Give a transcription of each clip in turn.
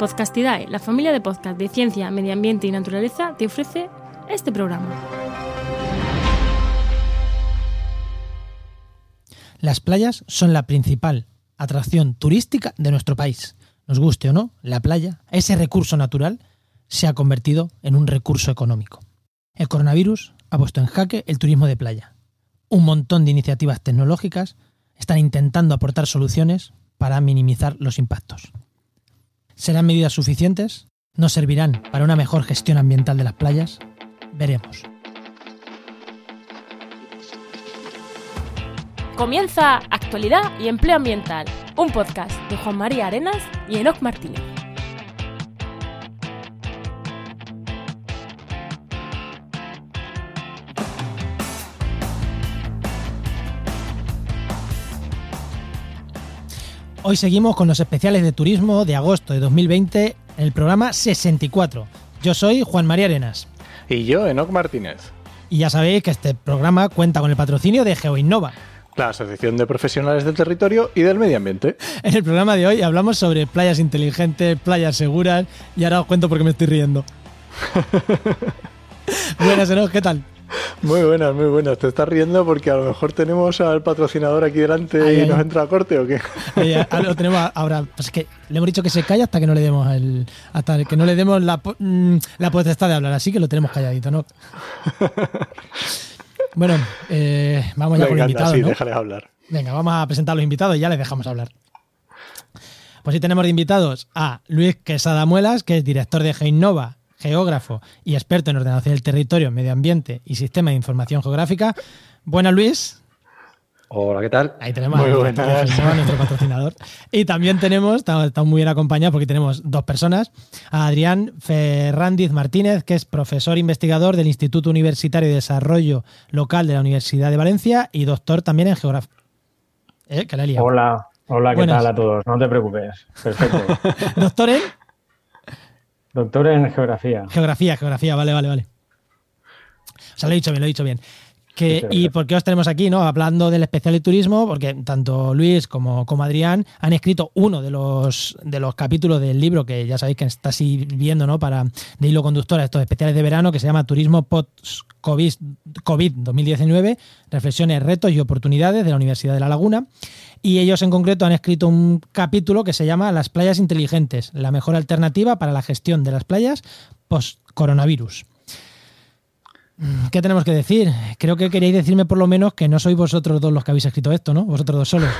Podcastidae, la familia de podcast de ciencia, medio ambiente y naturaleza, te ofrece este programa. Las playas son la principal atracción turística de nuestro país. Nos guste o no, la playa, ese recurso natural, se ha convertido en un recurso económico. El coronavirus ha puesto en jaque el turismo de playa. Un montón de iniciativas tecnológicas están intentando aportar soluciones para minimizar los impactos. ¿Serán medidas suficientes? ¿Nos servirán para una mejor gestión ambiental de las playas? Veremos. Comienza Actualidad y Empleo Ambiental, un podcast de Juan María Arenas y Enoc Martínez. Hoy seguimos con los especiales de turismo de agosto de 2020 en el programa 64. Yo soy Juan María Arenas. Y yo, Enoc Martínez. Y ya sabéis que este programa cuenta con el patrocinio de GeoInnova. La Asociación de Profesionales del Territorio y del Medio Ambiente. En el programa de hoy hablamos sobre playas inteligentes, playas seguras y ahora os cuento por qué me estoy riendo. Buenas, Enoc, ¿qué tal? Muy buenas, muy buenas. ¿Te estás riendo porque a lo mejor tenemos al patrocinador aquí delante y nos entra a corte o qué? Lo tenemos ahora. Pues es que le hemos dicho que se calla hasta que no le demos el, hasta que no le demos la, mm, la potestad de hablar, así que lo tenemos calladito, ¿no? Bueno, eh, vamos ya con los invitados, sí, ¿no? déjale hablar. Venga, vamos a presentar a los invitados y ya les dejamos hablar. Pues sí tenemos de invitados a Luis Quesada Muelas, que es director de GeoInnova, geógrafo y experto en ordenación del territorio, medio ambiente y sistema de información geográfica. Buenas, Luis. Hola, ¿qué tal? Ahí tenemos Muy a nuestro patrocinador. Y también tenemos, estamos, estamos muy bien acompañados porque tenemos dos personas, a Adrián Ferrandiz Martínez, que es profesor investigador del Instituto Universitario de Desarrollo Local de la Universidad de Valencia y doctor también en geografía. ¿Eh? Que la he liado. Hola, hola, ¿qué Buenas. tal a todos? No te preocupes. Perfecto. Doctor en Doctor en geografía. geografía, geografía, vale, vale, vale. O sea, lo he dicho bien, lo he dicho bien. Que, ¿Y por qué os tenemos aquí, no? Hablando del especial de turismo, porque tanto Luis como, como Adrián han escrito uno de los, de los capítulos del libro que ya sabéis que está sirviendo, ¿no? Para de hilo conductor a estos especiales de verano, que se llama Turismo Post-COVID COVID 2019, Reflexiones, Retos y Oportunidades de la Universidad de La Laguna. Y ellos en concreto han escrito un capítulo que se llama Las playas inteligentes, la mejor alternativa para la gestión de las playas post-coronavirus. Mm, ¿Qué tenemos que decir? Creo que queréis decirme por lo menos que no sois vosotros dos los que habéis escrito esto, ¿no? Vosotros dos solos.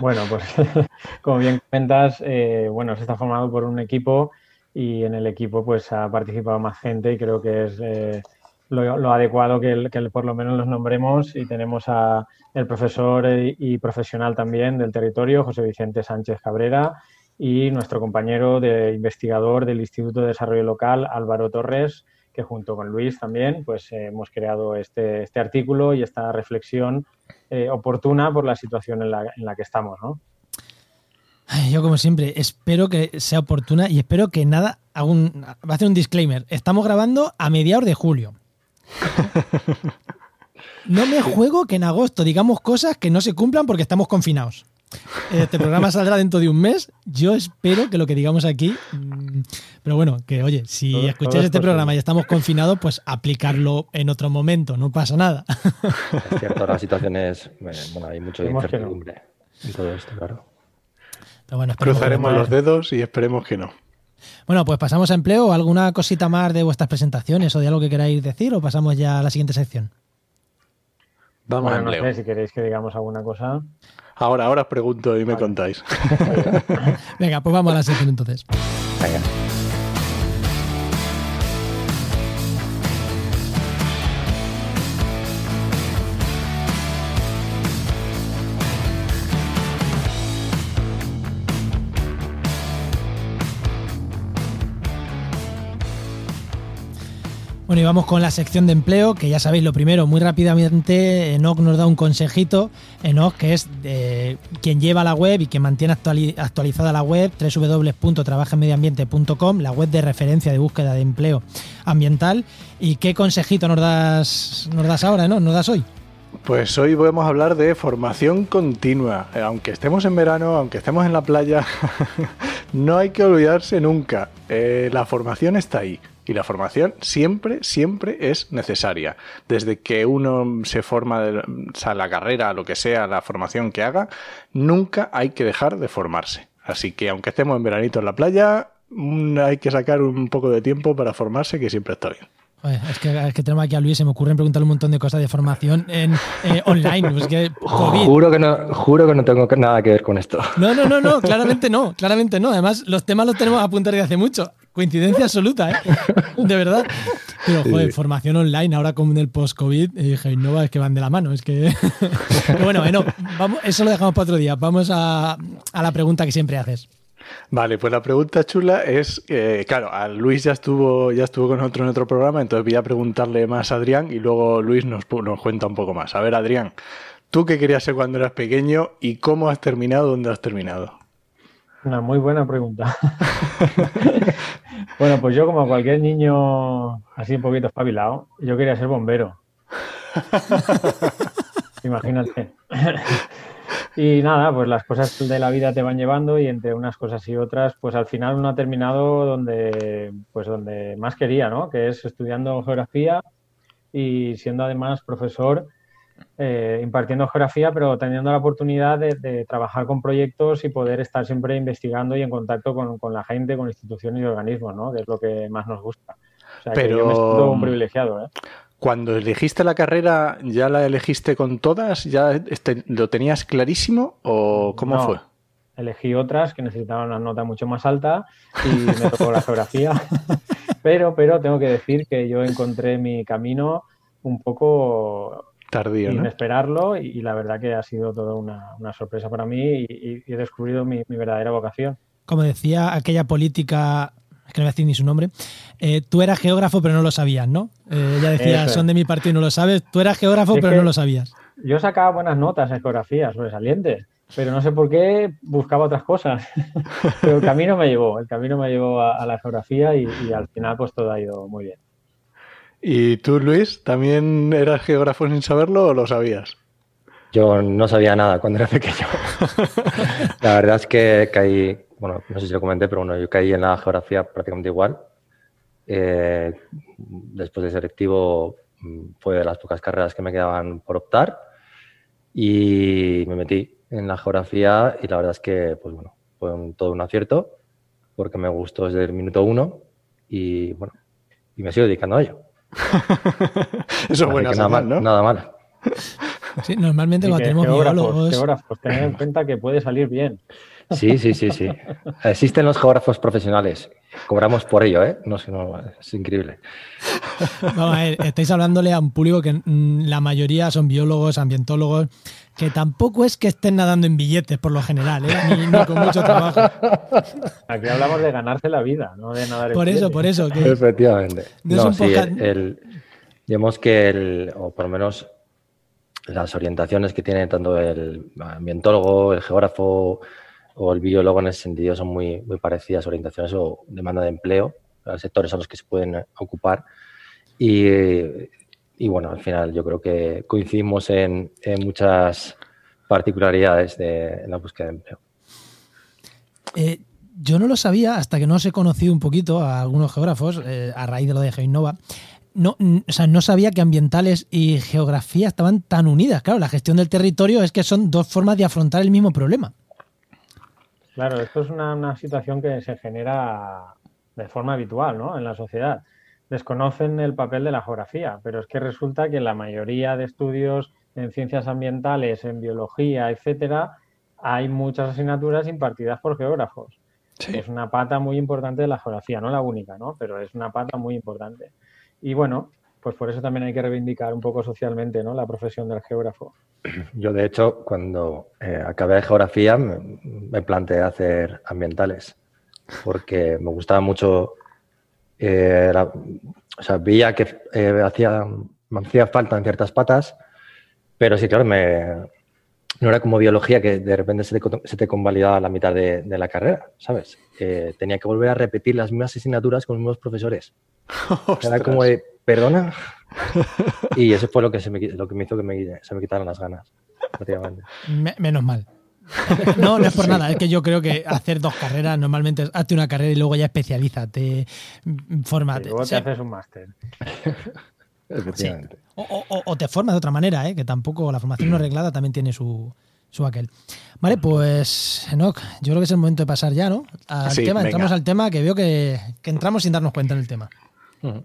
Bueno, pues como bien comentas, eh, bueno, se está formado por un equipo y en el equipo pues ha participado más gente y creo que es eh, lo, adecuado que, el- que por lo menos los nombremos y tenemos a el profesor y, profesional también del territorio, José Vicente Sánchez Cabrera, y nuestro compañero de investigador del Instituto de Desarrollo Local, Álvaro Torres, que junto con Luis también pues eh, hemos creado este, este artículo y esta reflexión eh, oportuna por la situación en la, en la que estamos, ¿no? Yo, como siempre, espero que sea oportuna y espero que nada. va a hacer un disclaimer. Estamos grabando a mediados de julio. No me juego que en agosto digamos cosas que no se cumplan porque estamos confinados. Este programa saldrá dentro de un mes. Yo espero que lo que digamos aquí. mm, Pero bueno, que oye, si escucháis es este programa y estamos confinados, pues aplicarlo en otro momento, no pasa nada. Es cierto, la situación es. Bueno, hay no. incertidumbre en todo esto, claro. Pero bueno, Cruzaremos los dedos y esperemos que no. Bueno, pues pasamos a empleo. ¿Alguna cosita más de vuestras presentaciones o de algo que queráis decir o pasamos ya a la siguiente sección? Vamos Bueno, a no empleo. sé si queréis que digamos alguna cosa. Ahora, ahora os pregunto y me contáis. Venga, pues vamos a la sección entonces. Venga. Bueno, y vamos con la sección de empleo, que ya sabéis lo primero, muy rápidamente, Enoch nos da un consejito, Enoch, que es eh, quien lleva la web y quien mantiene actuali- actualizada la web, www.trabajenmedioambiente.com, la web de referencia de búsqueda de empleo ambiental. ¿Y qué consejito nos das, nos das ahora, no? ¿Nos das hoy? Pues hoy vamos a hablar de formación continua. Eh, Aunque estemos en verano, aunque estemos en la playa, no hay que olvidarse nunca. Eh, la formación está ahí. Y la formación siempre, siempre es necesaria. Desde que uno se forma, de, o sea, la carrera, lo que sea, la formación que haga, nunca hay que dejar de formarse. Así que aunque estemos en veranito en la playa, mm, hay que sacar un poco de tiempo para formarse, que siempre está bien. Joder, es, que, es que tenemos aquí a Luis, se me ocurren preguntarle un montón de cosas de formación en, eh, online. Pues que COVID. Juro que, no, juro que no tengo nada que ver con esto. No, no, no, no, claramente no, claramente no. Además, los temas los tenemos a apuntar desde hace mucho. Coincidencia absoluta, ¿eh? De verdad. Pero, joder, Sí. formación online, ahora como en el post-COVID, y dije, no, es que van de la mano. Es que. Pero bueno, bueno, vamos, eso lo dejamos para otro día. Vamos a, a la pregunta que siempre haces. Vale, pues la pregunta chula es, eh, claro, a Luis ya estuvo, ya estuvo con nosotros en otro programa, entonces voy a preguntarle más a Adrián y luego Luis nos, nos cuenta un poco más. A ver, Adrián, ¿tú qué querías ser cuando eras pequeño y cómo has terminado donde has terminado? Una muy buena pregunta. bueno, pues yo como cualquier niño así un poquito espabilado, yo quería ser bombero. Imagínate. Y nada, pues las cosas de la vida te van llevando y entre unas cosas y otras, pues al final uno ha terminado donde, pues donde más quería, ¿no? Que es estudiando geografía y siendo además profesor eh, impartiendo geografía, pero teniendo la oportunidad de, de trabajar con proyectos y poder estar siempre investigando y en contacto con, con la gente, con instituciones y organismos, ¿no? Que es lo que más nos gusta. O sea, que yo me Pero- siento un privilegiado, ¿eh? Cuando elegiste la carrera, ¿ya la elegiste con todas? ¿Ya este- lo tenías clarísimo o cómo No. fue? Elegí otras que necesitaban una nota mucho más alta y me tocó la geografía. pero, pero tengo que decir que yo encontré mi camino un poco Tardío, sin ¿no? esperarlo y, y la verdad que ha sido toda una, una sorpresa para mí y, y- y he descubierto mi, mi verdadera vocación. Como decía aquella política, es que no voy a decir ni su nombre, eh, tú eras geógrafo pero no lo sabías, ¿no? Eh, ella decía, es. son de mi partido y no lo sabes. Tú eras geógrafo Es pero no lo sabías. Yo sacaba buenas notas en geografía, sobresalientes, pero no sé por qué buscaba otras cosas. pero el camino me llevó, el camino me llevó a, a la geografía y, y al final pues todo ha ido muy bien. ¿Y tú, Luis, también eras geógrafo sin saberlo o lo sabías? Yo no sabía nada cuando era pequeño. la verdad es que caí, bueno, no sé si lo comenté, pero bueno, yo caí en la geografía prácticamente igual. Eh, después de selectivo mm, fue de las pocas carreras que me quedaban por optar y me metí en la geografía y la verdad es que, pues bueno, fue un- todo un acierto porque me gustó desde el minuto uno y bueno, y me sigo dedicando a ello. Eso es buena que nada señal, mal, ¿no? nada mal. Sí, normalmente cuando que tenemos geógrafos, biólogos. geógrafos, tened en cuenta que puede salir bien. Sí, sí, sí, sí. Existen los geógrafos profesionales. Cobramos por ello, ¿eh? No sé, no, es increíble. Vamos a ver, estáis hablándole a un público que mm, la mayoría son biólogos, ambientólogos, que tampoco es que estén nadando en billetes por lo general, ¿eh? ni, ni con mucho trabajo. Aquí hablamos de ganarse la vida, no de nadar en Por eso, billetes. por eso. Que, Efectivamente. No es No, un sí, el, el- digamos que el, o por lo menos las orientaciones que tiene tanto el ambientólogo, el geógrafo o el biólogo en ese sentido son muy, muy parecidas, orientaciones o demanda de empleo, sectores a los que se pueden ocupar. Y, y bueno, al final yo creo que coincidimos en, en muchas particularidades de en la búsqueda de empleo. eh, yo no lo sabía hasta que no os he conocido un poquito a algunos geógrafos eh, a raíz de lo de GeoInnova. No, o sea, no sabía que ambientales y geografía estaban tan unidas. Claro, la gestión del territorio es que son dos formas de afrontar el mismo problema. Claro, esto es una, una situación que se genera de forma habitual ¿no? en la sociedad. Desconocen el papel de la geografía, pero es que resulta que la mayoría de estudios en ciencias ambientales, en biología, etcétera, hay muchas asignaturas impartidas por geógrafos. Sí. Es una pata muy importante de la geografía, no la única, ¿no? Pero es una pata muy importante. Y bueno, pues por eso también hay que reivindicar un poco socialmente, ¿no? La profesión del geógrafo. Yo, de hecho, cuando eh, acabé de geografía, me, me planteé hacer ambientales, porque me gustaba mucho, eh, la- o sea, veía que eh, hacía, me hacía falta en ciertas patas, pero sí, claro, me, no era como biología que de repente se te, se te convalidaba la mitad de, de la carrera, ¿sabes? Eh, tenía que volver a repetir las mismas asignaturas con los mismos profesores. Era como de, perdona. Y eso fue lo que, se me, lo que me hizo que me- se me quitaran las ganas, prácticamente. Me- menos mal. No, no es por nada, es que yo creo que hacer dos carreras normalmente es hazte una carrera y luego ya especialízate, fórmate. luego O te haces un máster. Efectivamente. O, o- o te formas de otra manera, ¿eh? que tampoco la formación no reglada también tiene su, su aquel. Vale, pues Enoch, yo creo que es el momento de pasar ya, ¿no? Al Sí, tema, venga. entramos al tema que veo que, que entramos sin darnos cuenta en el tema. Ujú.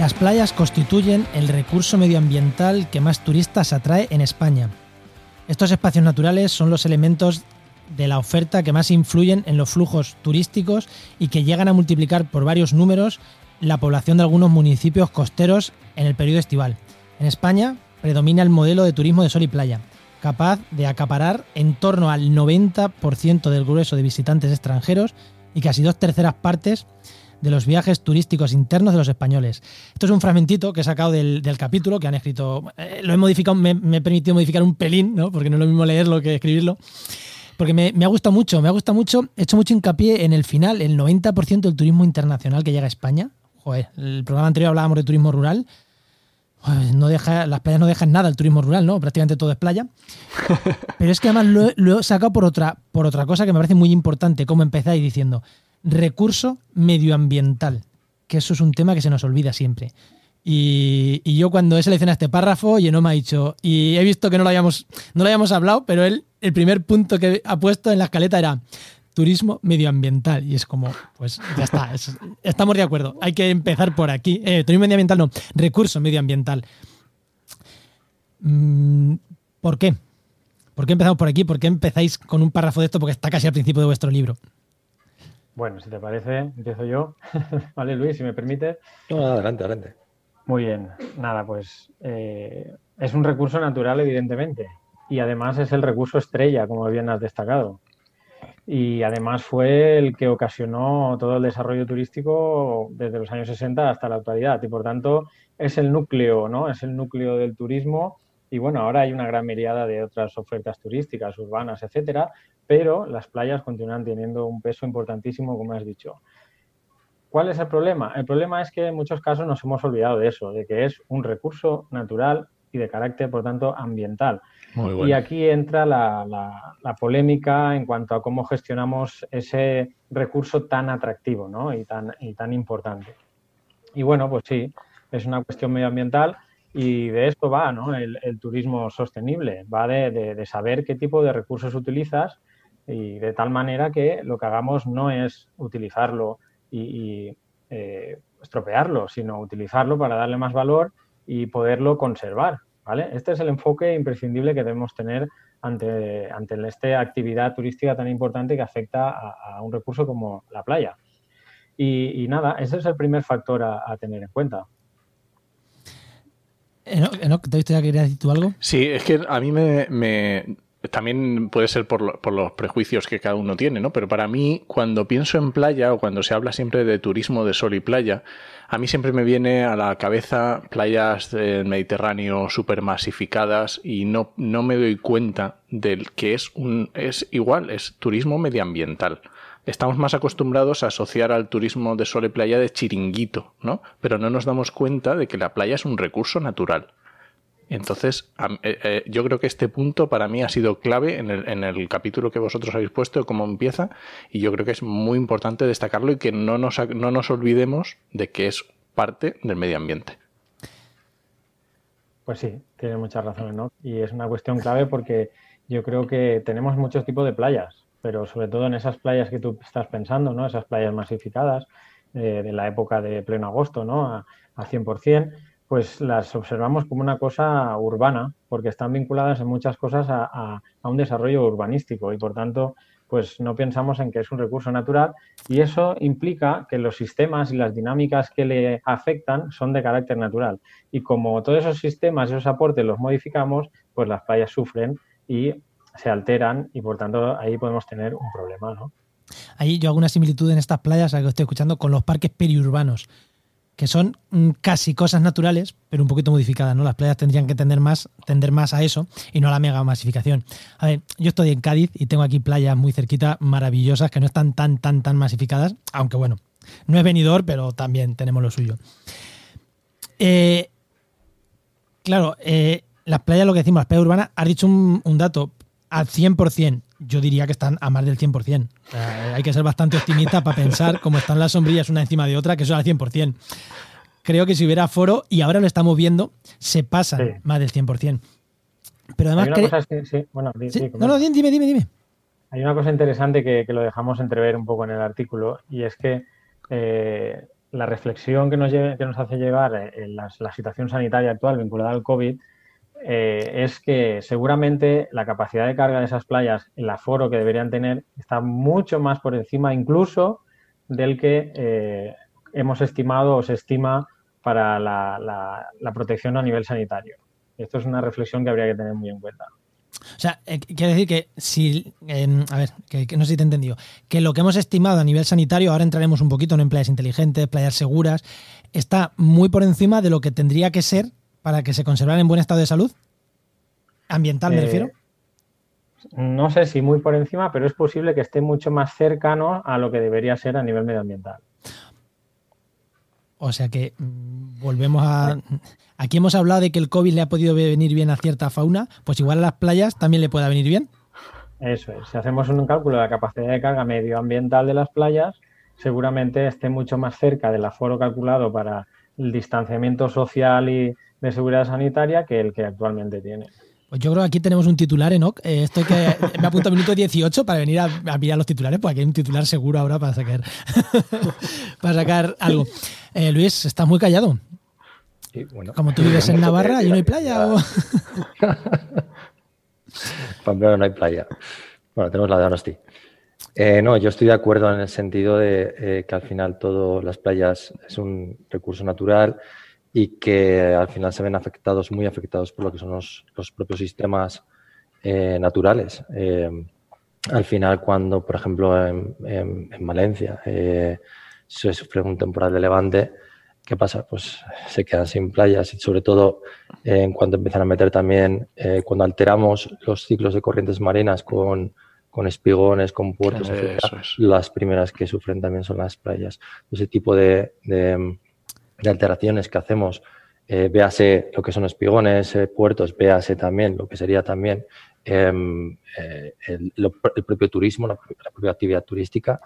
Las playas constituyen el recurso medioambiental que más turistas atrae en España. Estos espacios naturales son los elementos de la oferta que más influyen en los flujos turísticos y que llegan a multiplicar por varios números la población de algunos municipios costeros en el periodo estival. En España predomina el modelo de turismo de sol y playa, capaz de acaparar en torno al 90% del grueso de visitantes extranjeros y casi dos terceras partes de los viajes turísticos internos de los españoles. Esto es un fragmentito que he sacado del, del capítulo que han escrito. eh, lo he modificado, me, me he permitido modificar un pelín, ¿no? porque no es lo mismo leerlo que escribirlo. Porque me, me ha gustado mucho, me ha gustado mucho. He hecho mucho hincapié en el final, el 90% del turismo internacional que llega a España. Joder, el programa anterior hablábamos de turismo rural. No deja, las playas no dejan nada el turismo rural, ¿no? Prácticamente todo es playa. Pero es que además lo, he- lo he sacado por otra, por otra cosa que me parece muy importante, como empezáis diciendo, recurso medioambiental, que eso es un tema que se nos olvida siempre. Y, yo cuando he seleccionado este párrafo, Lleno me ha dicho, y he visto que no lo habíamos, no lo habíamos hablado, pero él, el primer punto que ha puesto en la escaleta era turismo medioambiental. Y es como, pues ya está, es- estamos de acuerdo, hay que empezar por aquí. Eh, turismo medioambiental no, recurso medioambiental. Mm, ¿Por qué? ¿Por qué empezamos por aquí? ¿Por qué empezáis con un párrafo de esto? Porque está casi al principio de vuestro libro. Bueno, si te parece, empiezo yo. vale, Luis, si me permites. No, adelante, adelante. Muy bien, nada, pues eh, es un recurso natural, evidentemente, y además es el recurso estrella, como bien has destacado. Y además fue el que ocasionó todo el desarrollo turístico desde los años 60 hasta la actualidad, y por tanto es el núcleo, ¿no? Es el núcleo del turismo. Y bueno, ahora hay una gran mirada de otras ofertas turísticas, urbanas, etcétera, pero las playas continúan teniendo un peso importantísimo, como has dicho. ¿Cuál es el problema? El problema es que en muchos casos nos hemos olvidado de eso, de que es un recurso natural y de carácter, por tanto, ambiental. Muy Y aquí entra la, la- la polémica en cuanto a cómo gestionamos ese recurso tan atractivo ¿no? y, tan, y tan importante. Y bueno, pues sí, es una cuestión medioambiental y de esto va ¿no? el, el turismo sostenible, va de, de- de saber qué tipo de recursos utilizas y de tal manera que lo que hagamos no es utilizarlo y, y, eh, estropearlo, sino utilizarlo para darle más valor y poderlo conservar. ¿vale? Este es el enfoque imprescindible que debemos tener ante, ante esta actividad turística tan importante que afecta a, a un recurso como la playa. Y, y nada, ese es el primer factor a, a tener en cuenta. Enoch, ¿te ya querías decir tú algo? Sí, es que a mí me, también puede ser por, lo- los prejuicios que cada uno tiene, ¿no? Pero para mí, cuando pienso en playa o cuando se habla siempre de turismo de sol y playa, a mí siempre me viene a la cabeza playas del Mediterráneo súper masificadas y no, no me doy cuenta del que es un es igual, es turismo medioambiental. Estamos más acostumbrados a asociar al turismo de sol playa de chiringuito, ¿no? Pero no nos damos cuenta de que la playa es un recurso natural. Entonces, eh, eh, yo creo que este punto para mí ha sido clave en el, en el capítulo que vosotros habéis puesto, cómo empieza, y yo creo que es muy importante destacarlo y que no nos, no nos olvidemos de que es parte del medio ambiente. Pues sí, tiene muchas razones, ¿no? Y es una cuestión clave porque yo creo que tenemos muchos tipos de playas, pero sobre todo en esas playas que tú estás pensando, ¿no? Esas playas masificadas eh, de la época de pleno agosto, ¿no? A, a 100%, pues las observamos como una cosa urbana, porque están vinculadas en muchas cosas a, a- un desarrollo urbanístico y por tanto, pues no pensamos en que es un recurso natural y eso implica que los sistemas y las dinámicas que le afectan son de carácter natural. Y como todos esos sistemas y esos aportes los modificamos, pues las playas sufren y se alteran y por tanto ahí podemos tener un problema, ¿no? Ahí yo hago una similitud en estas playas, a que estoy escuchando, con los parques periurbanos, que son mm, casi cosas naturales, pero un poquito modificadas, ¿no? Las playas tendrían que tender más, tender más a eso y no a la mega masificación. A ver, yo estoy en Cádiz y tengo aquí playas muy cerquita, maravillosas, que no están tan, tan, tan masificadas, aunque bueno, no es venidor, pero también tenemos lo suyo. Eh, claro, eh, las playas, lo que decimos, las playas urbanas, has dicho un, un dato, al 100%, yo diría que están a más del 100%. O sea, hay que ser bastante optimista para pensar cómo están las sombrillas una encima de otra, que eso al 100%. Creo que si hubiera foro, y ahora lo estamos viendo, se pasan Sí. más del 100%. Pero además... Hay una cre- cosa es que- sí, bueno, di- Sí, di, No, no, dime, dime, dime. Hay una cosa interesante que, que lo dejamos entrever un poco en el artículo y es que eh, la reflexión que nos, lleve- que nos hace llevar eh, en las- la situación sanitaria actual vinculada al COVID eh, es que seguramente la capacidad de carga de esas playas, el aforo que deberían tener, está mucho más por encima incluso del que eh, hemos estimado o se estima para la, la- protección a nivel sanitario. Esto es una reflexión que habría que tener muy en cuenta. O sea, eh, quiere decir que si, a ver, que, no sé si te he entendido, que lo que hemos estimado a nivel sanitario, ahora entraremos un poquito en playas inteligentes, playas seguras, está muy por encima de lo que tendría que ser para que se conservaran en buen estado de salud. Ambiental, me Eh, refiero. No sé si muy por encima, pero es posible que esté mucho más cercano a lo que debería ser a nivel medioambiental. O sea que mm, volvemos a. Aquí hemos hablado de que el COVID le ha podido venir bien a cierta fauna, pues igual a las playas también le pueda venir bien. Eso es. Si hacemos un cálculo de la capacidad de carga medioambiental de las playas, seguramente esté mucho más cerca del aforo calculado para el distanciamiento social y de seguridad sanitaria que el que actualmente tiene. Pues yo creo que aquí tenemos un titular, Enoch. Eh, estoy que me apunto a minuto 18 para venir a, a mirar los titulares, porque aquí hay un titular seguro ahora para sacar, para sacar algo. Eh, Luis, estás muy callado. Y, bueno, Como tú vives en Navarra y no hay playa. O... Pamplona no hay playa. Bueno, tenemos la de Donosti. Eh, no, yo estoy de acuerdo en el sentido de eh, que al final todo las playas es un recurso natural y que al final se ven afectados, muy afectados por lo que son los, los propios sistemas eh, naturales. Eh, al final, cuando, por ejemplo, en, en- en Valencia eh, se sufre un temporal de levante, ¿qué pasa? Pues se quedan sin playas y sobre todo en cuanto empiezan a meter también, cuando alteramos los ciclos de corrientes marinas con, con espigones, con puertos, etcétera, es. las primeras que sufren también son las playas. Ese tipo de, de- de alteraciones que hacemos, eh, véase lo que son espigones, eh, puertos, véase también lo que sería también em, eh, el, propio turismo, la, la propia actividad turística,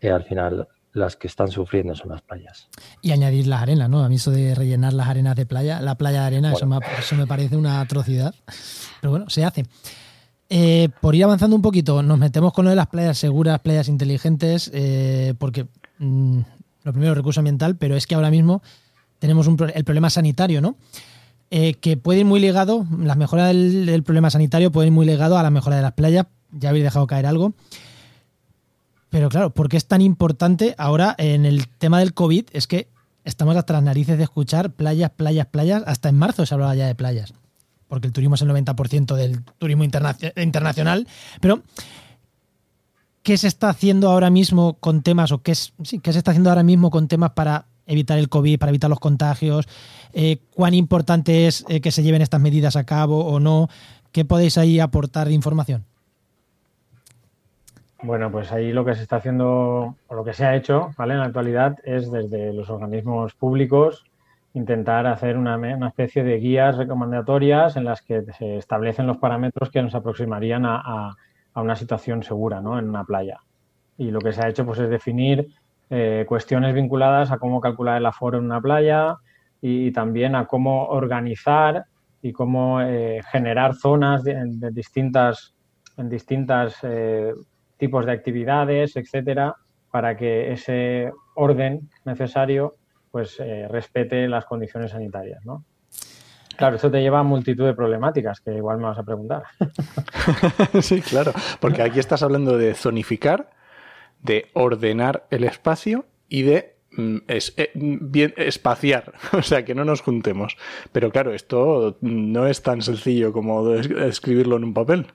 eh, al final las que están sufriendo son las playas. Y añadir las arenas, ¿no? A mí eso de rellenar las arenas de playa, la playa de arena, eso, me, eso me parece una atrocidad. Pero bueno, se hace. Eh, por ir avanzando un poquito, nos metemos con lo de las playas seguras, playas inteligentes, eh, porque mm, lo primero, recurso ambiental, pero es que ahora mismo tenemos el problema sanitario, ¿no? Eh, que puede ir muy ligado, las mejoras del, problema sanitario pueden ir muy ligado a la mejora de las playas. Ya habéis dejado caer algo. Pero claro, ¿por qué es tan importante ahora en el tema del COVID? Es que estamos hasta las narices de escuchar playas, playas, playas. Hasta en marzo se hablaba ya de playas. Porque el turismo es el 90% del turismo internacio- internacional. Pero, ¿qué se está haciendo ahora mismo con temas, o qué, es, qué se está haciendo ahora mismo con temas para evitar el COVID, para evitar los contagios? Eh, ¿Cuán importante es eh, que se lleven estas medidas a cabo o no? ¿Qué podéis ahí aportar de información? Bueno, pues ahí lo que se está haciendo, o lo que se ha hecho, ¿vale? En la actualidad es desde los organismos públicos intentar hacer una, una especie de guías recomendatorias en las que se establecen los parámetros que nos aproximarían a- a una situación segura, ¿no? En una playa. Y lo que se ha hecho, pues, es definir eh, cuestiones vinculadas a cómo calcular el aforo en una playa y, también a cómo organizar y cómo eh, generar zonas de, distintas, en distintas eh, tipos de actividades, etcétera, para que ese orden necesario pues respete las condiciones sanitarias, ¿no? Claro, eso te lleva a multitud de problemáticas que igual me vas a preguntar. sí, claro, porque aquí estás hablando de zonificar, de ordenar el espacio y de mm, es- eh, mm, bien espaciar, o sea, que no nos juntemos. Pero claro, esto no es tan sencillo como escribirlo en un papel.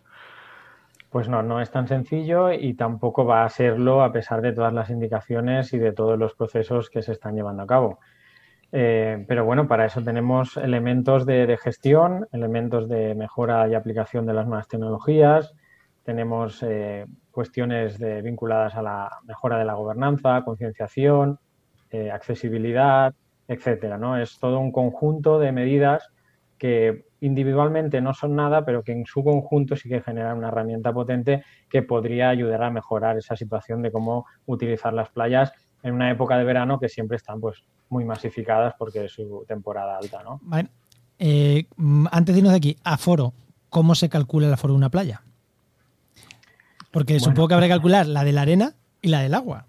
Pues no, no es tan sencillo y tampoco va a serlo a pesar de todas las indicaciones y de todos los procesos que se están llevando a cabo. Eh, pero bueno, para eso tenemos elementos de, gestión, elementos de mejora y aplicación de las nuevas tecnologías, tenemos eh, cuestiones vinculadas a la mejora de la gobernanza, concienciación, eh, accesibilidad, etcétera. ¿no? Es todo un conjunto de medidas que individualmente no son nada, pero que en su conjunto sí que generan una herramienta potente que podría ayudar a mejorar esa situación de cómo utilizar las playas en una época de verano que siempre están pues muy masificadas porque es su temporada alta, ¿no? Vale. Eh, mm, antes de irnos de aquí, aforo, ¿cómo se calcula el aforo de una playa? Porque supongo que habrá que calcular la de la arena y la del agua.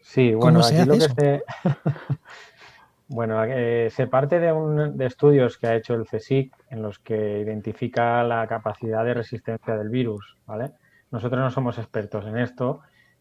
Sí, bueno, aquí lo que se... bueno, eh, se parte de, un, de estudios que ha hecho el CSIC en los que identifica la capacidad de resistencia del virus, ¿vale? Nosotros no somos expertos en esto,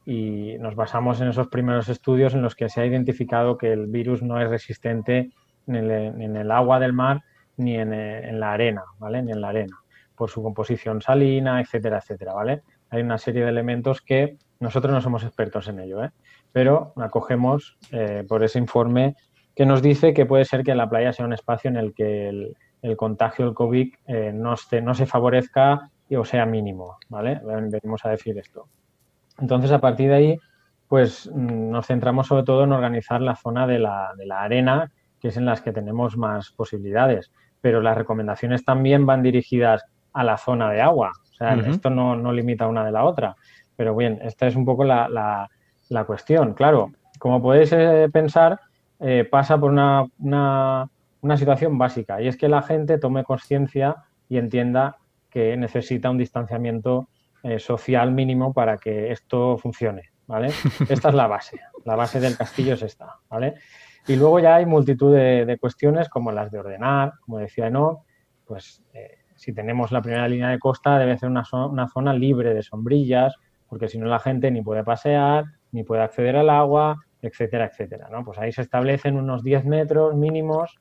y nos basamos en esos primeros estudios en los que se ha identificado que el virus no es resistente en el, agua del mar ni en, la arena, ¿vale? Ni en la arena, por su composición salina, etcétera, etcétera, ¿vale? Hay una serie de elementos que nosotros no somos expertos en ello, ¿eh? pero acogemos eh, por ese informe que nos dice que puede ser que la playa sea un espacio en el que el, contagio del COVID eh, no, no se favorezca o sea mínimo, ¿vale? Venimos a decir esto. Entonces, a partir de ahí, pues mm, nos centramos sobre todo en organizar la zona de la, de la arena, que es en las que tenemos más posibilidades. Pero las recomendaciones también van dirigidas a la zona de agua. O sea, esto no, no, limita una de la otra. Pero bien, esta es un poco la, la, cuestión. Claro, como podéis eh, pensar, eh, pasa por una, una, una situación básica y es que la gente tome conciencia y entienda que necesita un distanciamiento eh, social mínimo para que esto funcione, ¿vale? Esta es la base, la base del castillo es esta, ¿vale? Y luego ya hay multitud de, cuestiones como las de ordenar, como decía no, pues eh, si tenemos la primera línea de costa debe ser una, una zona libre de sombrillas, porque si no la gente ni puede pasear, ni puede acceder al agua, etcétera, etcétera, ¿no? Pues ahí se establecen unos 10 metros mínimos.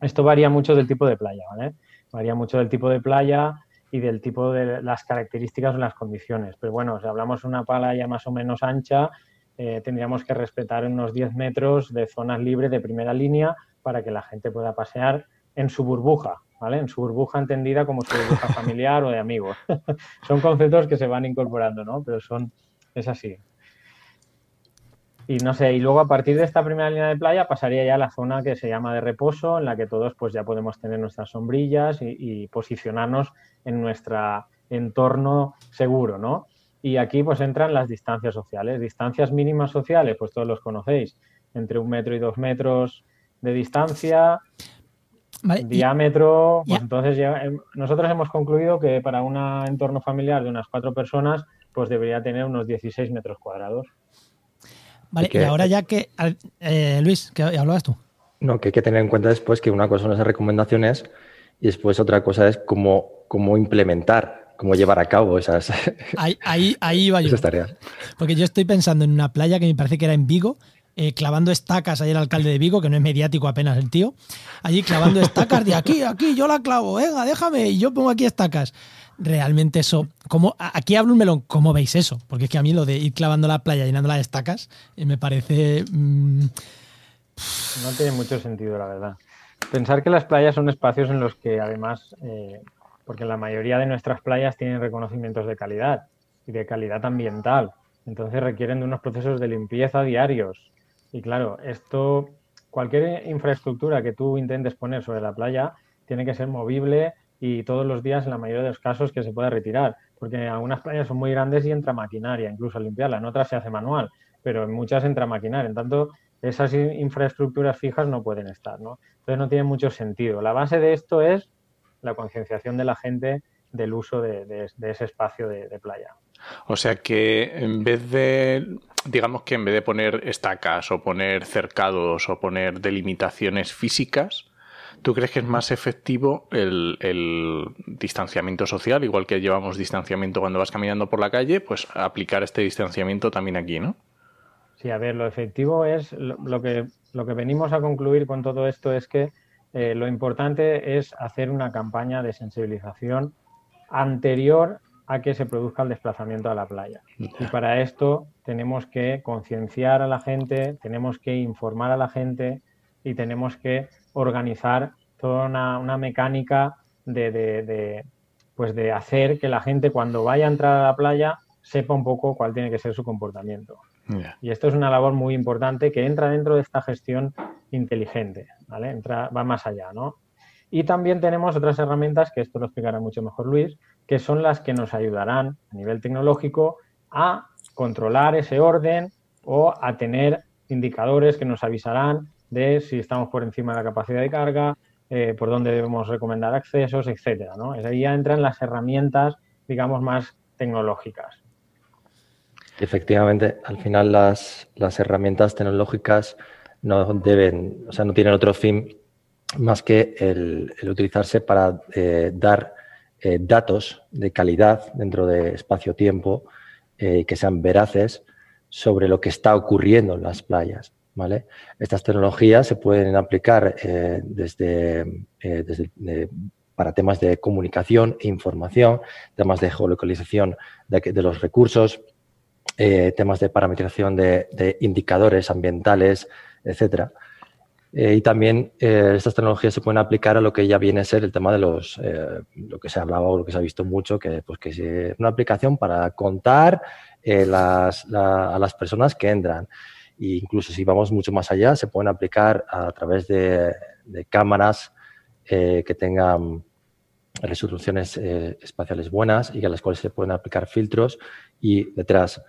Esto varía mucho del tipo de playa, ¿vale? Varía mucho del tipo de playa, y del tipo de las características o las condiciones. Pero bueno, si hablamos de una playa más o menos ancha, eh, tendríamos que respetar unos 10 metros de zonas libres de primera línea para que la gente pueda pasear en su burbuja, ¿vale? En su burbuja entendida como su burbuja familiar o de amigos. son conceptos que se van incorporando, ¿no? Pero son, es así. Y no sé, y luego a partir de esta primera línea de playa pasaría ya a la zona que se llama de reposo, en la que todos pues ya podemos tener nuestras sombrillas y, posicionarnos en nuestro entorno seguro, ¿no? Y aquí pues entran las distancias sociales. Distancias mínimas sociales, pues todos los conocéis, entre un metro y dos metros de distancia, diámetro, pues entonces ya, nosotros hemos concluido que para un entorno familiar de unas cuatro personas, pues debería tener unos 16 metros cuadrados. Vale, y, ahora ya que. Eh, Luis, ¿qué hablabas tú? No, que hay que tener en cuenta después que una cosa son esas recomendaciones y después otra cosa es cómo, cómo implementar, cómo llevar a cabo esas, ahí, ahí, ahí va yo. tareas. Porque yo estoy pensando en una playa que me parece que era en Vigo, eh, clavando estacas, ahí el alcalde de Vigo, que no es mediático apenas el tío, allí clavando estacas de aquí, aquí, yo la clavo, venga, déjame, y yo pongo aquí estacas realmente eso. ¿cómo, aquí hablo un melón, ¿cómo veis eso? Porque es que a mí lo de ir clavando la playa, llenando las estacas, eh, me parece. Mm, no tiene mucho sentido, la verdad. Pensar que las playas son espacios en los que además, eh, porque la mayoría de nuestras playas tienen reconocimientos de calidad y de calidad ambiental, entonces requieren de unos procesos de limpieza diarios. Y claro, esto, cualquier infraestructura que tú intentes poner sobre la playa tiene que ser movible y todos los días en la mayoría de los casos que se pueda retirar, porque algunas playas son muy grandes y entra maquinaria, incluso a limpiarla, en otras se hace manual, pero en muchas entra maquinaria, en tanto esas infraestructuras fijas no pueden estar, ¿no? Entonces no tiene mucho sentido. La base de esto es la concienciación de la gente del uso de, ese espacio de, de playa. O sea que en vez de, digamos que en vez de poner estacas o poner cercados o poner delimitaciones físicas, ¿Tú crees que es más efectivo el, distanciamiento social, igual que llevamos distanciamiento cuando vas caminando por la calle, pues aplicar este distanciamiento también aquí, ¿no? Sí, a ver, lo efectivo es lo, que, lo que venimos a concluir con todo esto es que eh, lo importante es hacer una campaña de sensibilización anterior a que se produzca el desplazamiento a la playa. Y para esto tenemos que concienciar a la gente, tenemos que informar a la gente y tenemos que organizar toda una, mecánica de, pues de hacer que la gente cuando vaya a entrar a la playa sepa un poco cuál tiene que ser su comportamiento. Y esto es una labor muy importante que entra dentro de esta gestión inteligente, ¿vale? Entra, va más allá, ¿no? Y también tenemos otras herramientas, que esto lo explicará mucho mejor Luis, que son las que nos ayudarán a nivel tecnológico a controlar ese orden o a tener indicadores que nos avisarán de si estamos por encima de la capacidad de carga, eh, por dónde debemos recomendar accesos, etcétera. ¿no? Ahí ya entran las herramientas, digamos, más tecnológicas. Efectivamente, al final las, las herramientas tecnológicas no deben, o sea, no tienen otro fin más que el, utilizarse para eh, dar eh, datos de calidad dentro de espacio-tiempo eh, que sean veraces sobre lo que está ocurriendo en las playas. Estas tecnologías se pueden aplicar desde, para temas de comunicación e información, temas de geolocalización de, los recursos, temas de parametrización de, indicadores ambientales, etcétera. Eh, y también eh, estas tecnologías se pueden aplicar a lo que ya viene a ser el tema de los, eh, lo que se hablaba o lo que se ha visto mucho, que, pues, que es una aplicación para contar a las personas que entran. E incluso si vamos mucho más allá, se pueden aplicar a través de, cámaras que tengan resoluciones espaciales buenas y a las cuales se pueden aplicar filtros y detrás,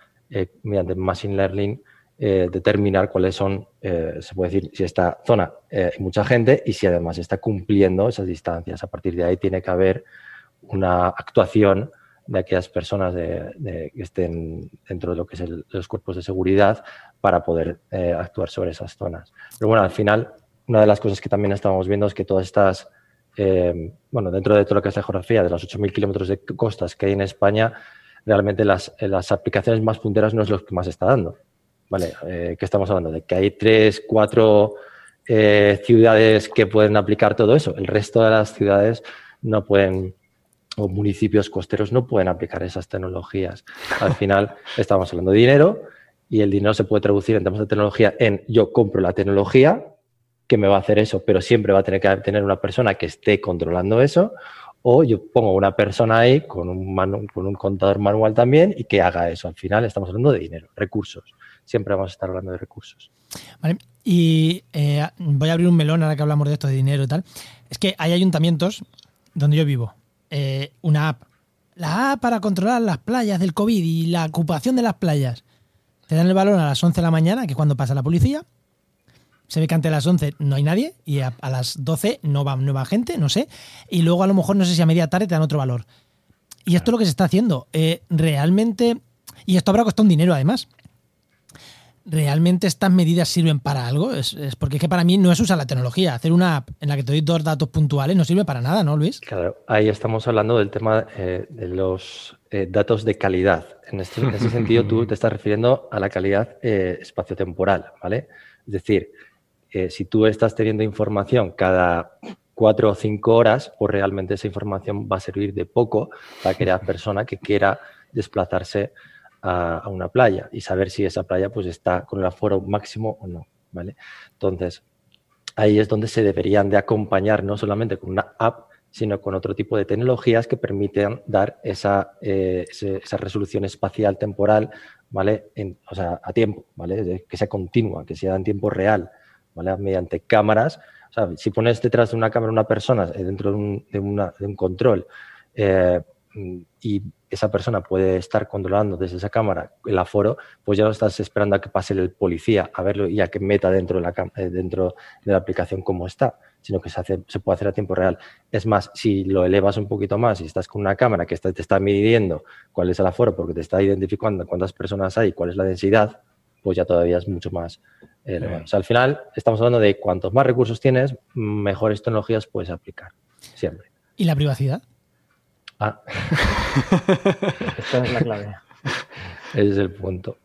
mediante Machine Learning, eh, determinar cuáles son, eh, se puede decir, si esta zona eh, hay mucha gente y si además está cumpliendo esas distancias. A partir de ahí tiene que haber una actuación de aquellas personas que estén dentro de lo que es los cuerpos de seguridad para poder actuar sobre esas zonas. Pero bueno, al final, una de las cosas que también estamos viendo es que todas estas, bueno, dentro de todo lo que es la geografía, de los 8.000 kilómetros de costas que hay en España, realmente las, las aplicaciones más punteras no es lo que más está dando. Vale, eh, ¿qué estamos hablando? De que hay tres, cuatro eh, ciudades que pueden aplicar todo eso. El resto de las ciudades no pueden, municipios costeros no pueden aplicar esas tecnologías. Al final estamos hablando de dinero y el dinero se puede traducir en temas de tecnología en yo compro la tecnología que me va a hacer eso, pero siempre va a tener que tener una persona que esté controlando eso, o yo pongo una persona ahí con un, con un contador manual también y que haga eso. Al final estamos hablando de dinero, recursos siempre vamos a estar hablando de recursos. Y eh, voy a abrir un melón ahora que hablamos de esto de dinero y tal. Es que hay ayuntamientos donde yo vivo, eh, una app, la app para controlar las playas del COVID y la ocupación de las playas. Te dan el balón a las 11 de la mañana, que es cuando pasa la policía. Se ve que antes de las 11 no hay nadie y a, las 12 no va nueva gente, no sé. Y luego a lo mejor, no sé si a media tarde te dan otro valor. Y esto es lo que se está haciendo. Eh, realmente, y esto habrá costado un dinero además. ¿Realmente estas medidas sirven para algo? Es, porque es que para mí no es usar la tecnología. Hacer una app en la que te doy dos datos puntuales no sirve para nada, ¿no, Luis? Claro, ahí estamos hablando del tema eh, de los eh, datos de calidad. En, este, ese sentido, tú te estás refiriendo a la calidad eh, espaciotemporal, ¿vale? Es decir, si tú estás teniendo información cada cuatro o cinco horas, pues realmente esa información va a servir de poco para aquella persona que quiera desplazarse a, una playa y saber si esa playa pues está con el aforo máximo o no, ¿vale? Entonces, ahí es donde se deberían de acompañar no solamente con una app, sino con otro tipo de tecnologías que permiten dar esa, eh, esa resolución espacial temporal, ¿vale? o sea, a tiempo, ¿vale? Que sea continua, que sea en tiempo real, ¿vale? Mediante cámaras. O sea, si pones detrás de una cámara una persona eh, dentro de un, de un control eh, y esa persona puede estar controlando desde esa cámara el aforo, pues ya no estás esperando a que pase el policía a verlo y a que meta dentro de la, eh, dentro de la aplicación cómo está, sino que se, hace, se puede hacer a tiempo real. Es más, si lo elevas un poquito más y estás con una cámara que te está midiendo cuál es el aforo porque te está identificando cuántas personas hay, cuál es la densidad, pues ya todavía es mucho más elevado. O sea, al final estamos hablando de cuantos más recursos tienes, mejores tecnologías puedes aplicar, siempre. ¿Y la privacidad? Ah. Esta es la clave. Ese es el punto.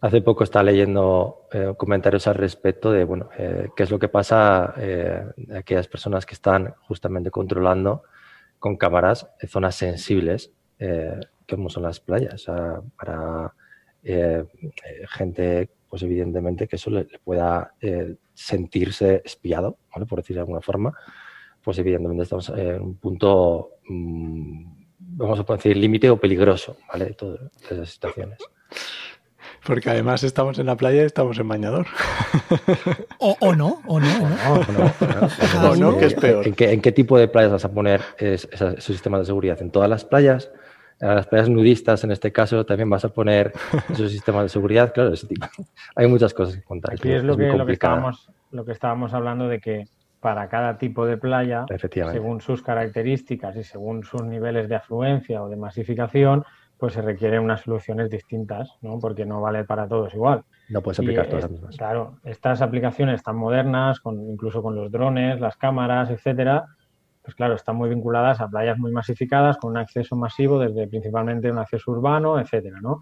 Hace poco estaba leyendo eh, comentarios al respecto de, bueno, eh, qué es lo que pasa eh, de aquellas personas que están justamente controlando con cámaras zonas sensibles cómo son las playas, para eh, gente, pues evidentemente que eso le, pueda eh, sentirse espiado, por decir de alguna forma, pues evidentemente estamos en un punto, mm, vamos a decir, límite o peligroso, ¿vale? De todas esas situaciones. Porque además estamos en la playa y estamos en bañador. O, no, o no. O no, que es peor. ¿En qué, tipo de playas vas a poner esos sistemas de seguridad? ¿En todas las playas? En las playas nudistas, en este caso, también vas a poner esos sistemas de seguridad. Claro, ese tipo. hay muchas cosas que contar. Aquí es, lo, que, lo, que estábamos, lo que estábamos hablando de que para cada tipo de playa, según sus características y según sus niveles de afluencia o de masificación, pues se requieren unas soluciones distintas, ¿no? Porque no vale para todos igual. No puedes aplicar todas las mismas. Claro, estas aplicaciones tan modernas, con, incluso con los drones, las cámaras, etcétera, pues claro, están muy vinculadas a playas muy masificadas, con un acceso masivo desde principalmente un acceso urbano, etcétera, ¿no?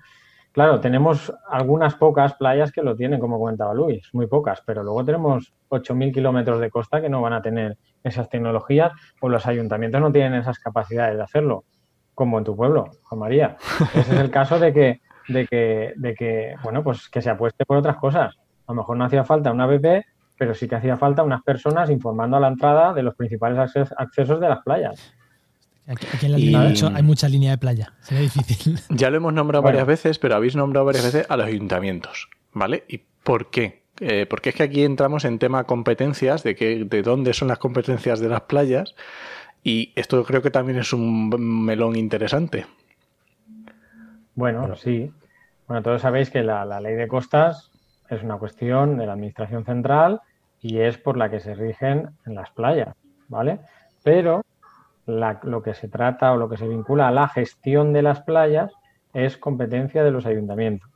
Claro, tenemos algunas pocas playas que lo tienen, como comentaba Luis, muy pocas, pero luego tenemos 8.000 kilómetros de costa que no van a tener esas tecnologías o los ayuntamientos no tienen esas capacidades de hacerlo como en tu pueblo, Juan María. Ese es el caso de que, de que, de que, bueno, pues que se apueste por otras cosas. A lo mejor no hacía falta una app, pero sí que hacía falta unas personas informando a la entrada de los principales accesos de las playas. Aquí, en la línea hay mucha línea de playa, sería difícil. Ya lo hemos nombrado varias veces, pero habéis nombrado varias veces a los ayuntamientos, ¿vale? ¿Y por qué? Eh, porque es que aquí entramos en tema competencias, de, que, de dónde son las competencias de las playas, y esto creo que también es un melón interesante. Bueno, sí. Bueno, todos sabéis que la, ley de costas es una cuestión de la Administración Central y es por la que se rigen en las playas, ¿vale? Pero lo que se trata o lo que se vincula a la gestión de las playas es competencia de los ayuntamientos.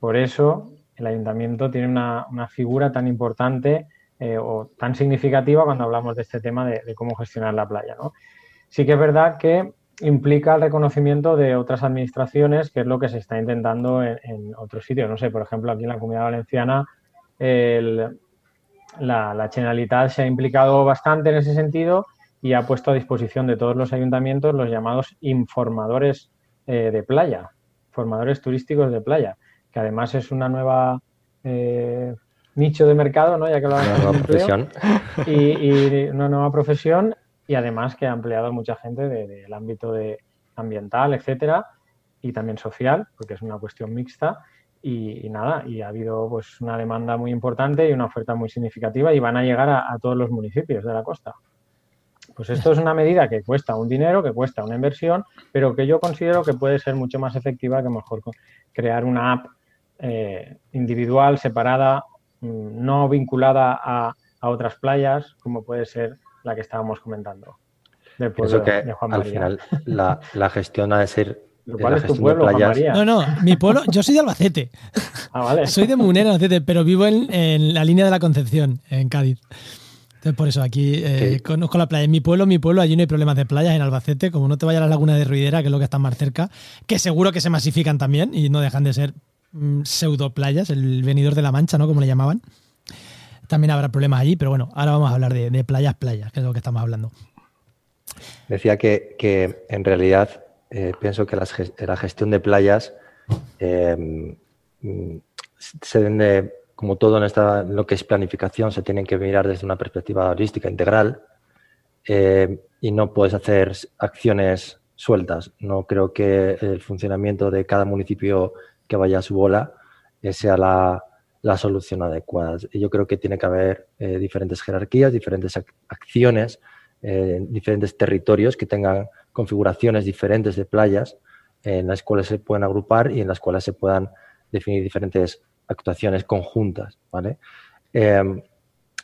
Por eso el ayuntamiento tiene una, figura tan importante eh, o tan significativa cuando hablamos de este tema de, cómo gestionar la playa. ¿no? Sí que es verdad que implica el reconocimiento de otras administraciones, que es lo que se está intentando en, otros sitios. No sé, por ejemplo, aquí en la Comunidad Valenciana la, la se ha implicado bastante en ese sentido y ha puesto a disposición de todos los ayuntamientos los llamados informadores eh, de playa, formadores turísticos de playa, que además es una nueva eh, nicho de mercado, ¿no? Ya que nueva profesión. Y, una nueva profesión y además que ha empleado mucha gente del ámbito de ambiental, etcétera, y también social, porque es una cuestión mixta. Y, nada, y ha habido pues una demanda muy importante y una oferta muy significativa y van a llegar a, todos los municipios de la costa. Pues esto es una medida que cuesta un dinero, que cuesta una inversión, pero que yo considero que puede ser mucho más efectiva que mejor crear una app eh, individual, separada, Mm, no vinculada a, otras playas, como puede ser la que estábamos comentando. Pienso que al final la, gestión ha de ser ¿Cuál es tu pueblo, No, no, mi pueblo, yo soy de Albacete. Ah, vale. Soy de Munera, Albacete, pero vivo en, la línea de la Concepción, en Cádiz. Entonces, por eso aquí eh, conozco la playa. En mi pueblo, mi pueblo, allí no hay problemas de playas en Albacete, como no te vaya a la laguna de Ruidera, que es lo que está más cerca, que seguro que se masifican también y no dejan de ser mm, pseudo playas, el venidor de la Mancha, ¿no? Como le llamaban también habrá problemas allí, pero bueno, ahora vamos a hablar de, playas, playas, que es lo que estamos hablando. Decía que, en realidad eh, pienso que la gestión de playas em, se debe, como todo en esta, lo que es planificación, se tienen que mirar desde una perspectiva holística integral em, y no puedes hacer acciones sueltas. No creo que el funcionamiento de cada municipio que vaya a su bola eh, sea la, la solución adecuada. Yo creo que tiene que haber eh, diferentes jerarquías, diferentes acciones, eh, diferentes territorios que tengan configuraciones diferentes de playas en las cuales se pueden agrupar y en las cuales se puedan definir diferentes actuaciones conjuntas. ¿vale? Em,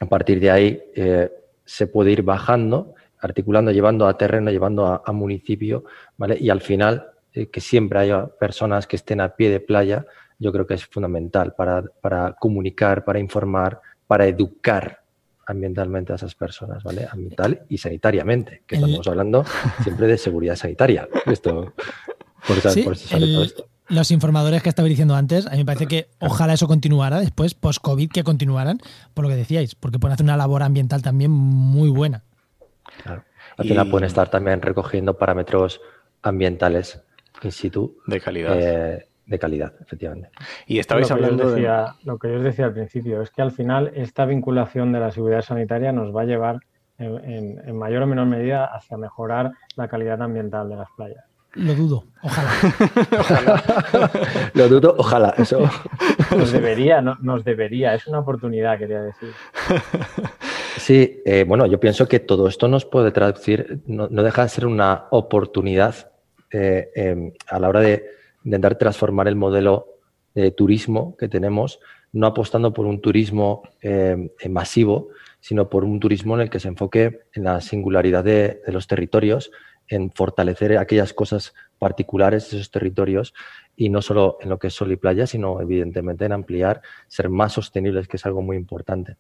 a partir de ahí eh, se puede ir bajando, articulando, llevando a terreno, llevando a, a municipio, ¿vale? y al final que siempre haya personas que estén a pie de playa yo creo que es fundamental para, comunicar, para informar, para educar ambientalmente a esas personas, ¿vale? Ambiental y sanitariamente, que estamos hablando siempre de seguridad sanitaria. Esto, por eso, esto. Los informadores que estaba diciendo antes, a mí me parece que ojalá eso continuara después, post-COVID, que continuaran, por lo que decíais, porque pueden hacer una labor ambiental también muy buena. Claro. Al final pueden estar también recogiendo parámetros ambientales in situ. De calidad. Eh, de calidad, efectivamente. Y estabais lo hablando de... Lo que yo os decía al principio es que al final esta vinculación de la seguridad sanitaria nos va a llevar en, mayor o menor medida hacia mejorar la calidad ambiental de las playas. Lo dudo, ojalá. Lo dudo, ojalá, eso. Nos debería, no, nos debería, es una oportunidad, quería decir. Sí, eh, bueno, yo pienso que todo esto nos puede traducir, no, deja de ser una oportunidad eh, em, a la hora de intentar transformar el modelo de turismo que tenemos, no apostando por un turismo em, masivo, sino por un turismo en el que se enfoque en la singularidad de, los territorios, en fortalecer aquellas cosas particulares de esos territorios y no solo en lo que es sol y playa, sino evidentemente en ampliar, ser más sostenibles, que es algo muy importante.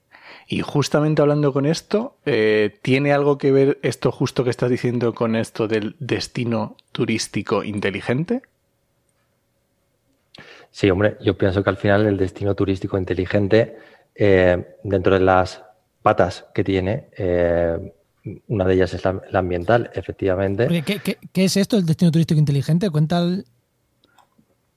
Y justamente hablando con esto, eh, ¿tiene algo que ver esto justo que estás diciendo con esto del destino turístico inteligente? Sí, hombre, yo pienso que al final el destino turístico inteligente, eh, dentro de las patas que tiene. Eh, una de ellas es la, ambiental, efectivamente. ¿qué, es esto, el destino turístico inteligente? Cuenta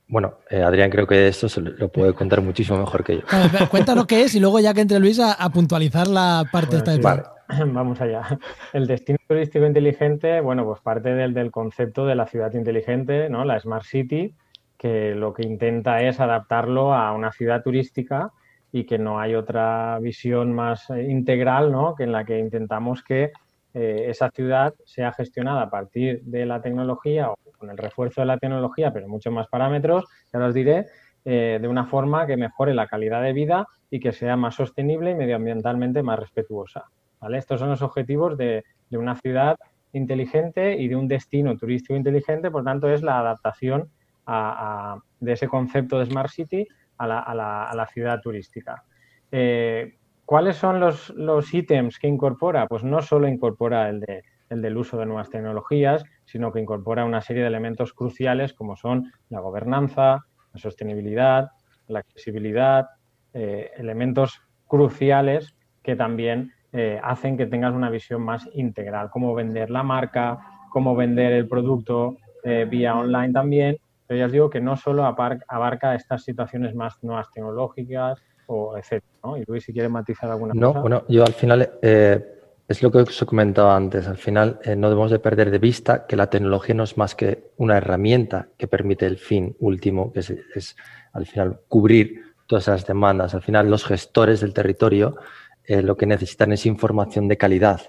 Bueno, eh, Adrián creo que esto se lo puede contar muchísimo mejor que yo. cuenta lo que es y luego ya que entre Luis a, puntualizar la parte esta de vale. Vamos allá. El destino turístico inteligente, bueno, pues parte del, del, concepto de la ciudad inteligente, ¿no? La Smart City, que lo que intenta es adaptarlo a una ciudad turística y que no hay otra visión más eh, integral ¿no? que en la que intentamos que eh, esa ciudad sea gestionada a partir de la tecnología o con el refuerzo de la tecnología, pero muchos más parámetros, ya os diré, eh, de una forma que mejore la calidad de vida y que sea más sostenible y medioambientalmente más respetuosa. ¿vale? Estos son los objetivos de, de una ciudad inteligente y de un destino turístico inteligente, por tanto, es la adaptación a, de ese concepto de Smart City a la, ciudad turística. Eh, ¿Cuáles son los, ítems que incorpora? Pues no solo incorpora el, del uso de nuevas tecnologías, sino que incorpora una serie de elementos cruciales como son la gobernanza, la sostenibilidad, la accesibilidad, eh, elementos cruciales que también eh, hacen que tengas una visión más integral, cómo vender la marca, cómo vender el producto vía online también pero ya os digo que no solo abarca estas situaciones más nuevas tecnológicas o etcétera. ¿no? Y Luis, si quiere matizar alguna no, cosa. No, bueno, yo al final eh, es lo que os he comentado antes. Al final eh, no debemos de perder de vista que la tecnología no es más que una herramienta que permite el fin último, que es, al final cubrir todas esas demandas. Al final los gestores del territorio eh, lo que necesitan es información de calidad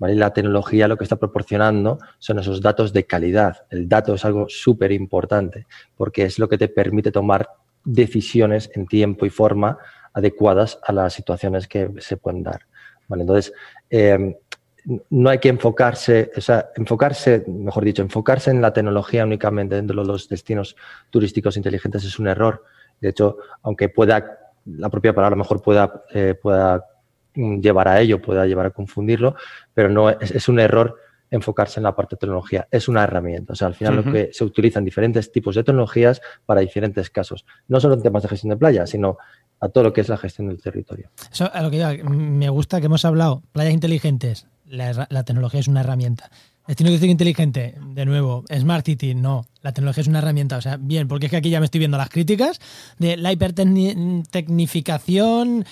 la tecnología lo que está proporcionando son esos datos de calidad. El dato es algo súper importante porque es lo que te permite tomar decisiones en tiempo y forma adecuadas a las situaciones que se pueden dar. entonces, em, no hay que enfocarse, o sea, enfocarse, mejor dicho, enfocarse en la tecnología únicamente dentro de los destinos turísticos inteligentes es un error. De hecho, aunque pueda, la propia palabra mejor pueda, eh, pueda llevar a ello, pueda llevar a confundirlo, pero no es, un error enfocarse en la parte de tecnología. Es una herramienta. O sea, al final lo que se utilizan diferentes tipos de tecnologías para diferentes casos. No solo en temas de gestión de playa, sino a todo lo que es la gestión del territorio. Eso, a lo que me gusta que hemos hablado, playas inteligentes, la, tecnología es una herramienta. Destino turístico inteligente, de nuevo, Smart City, no, la tecnología es una herramienta. O sea, bien, porque es que aquí ya me estoy viendo las críticas de la hipertecnificación,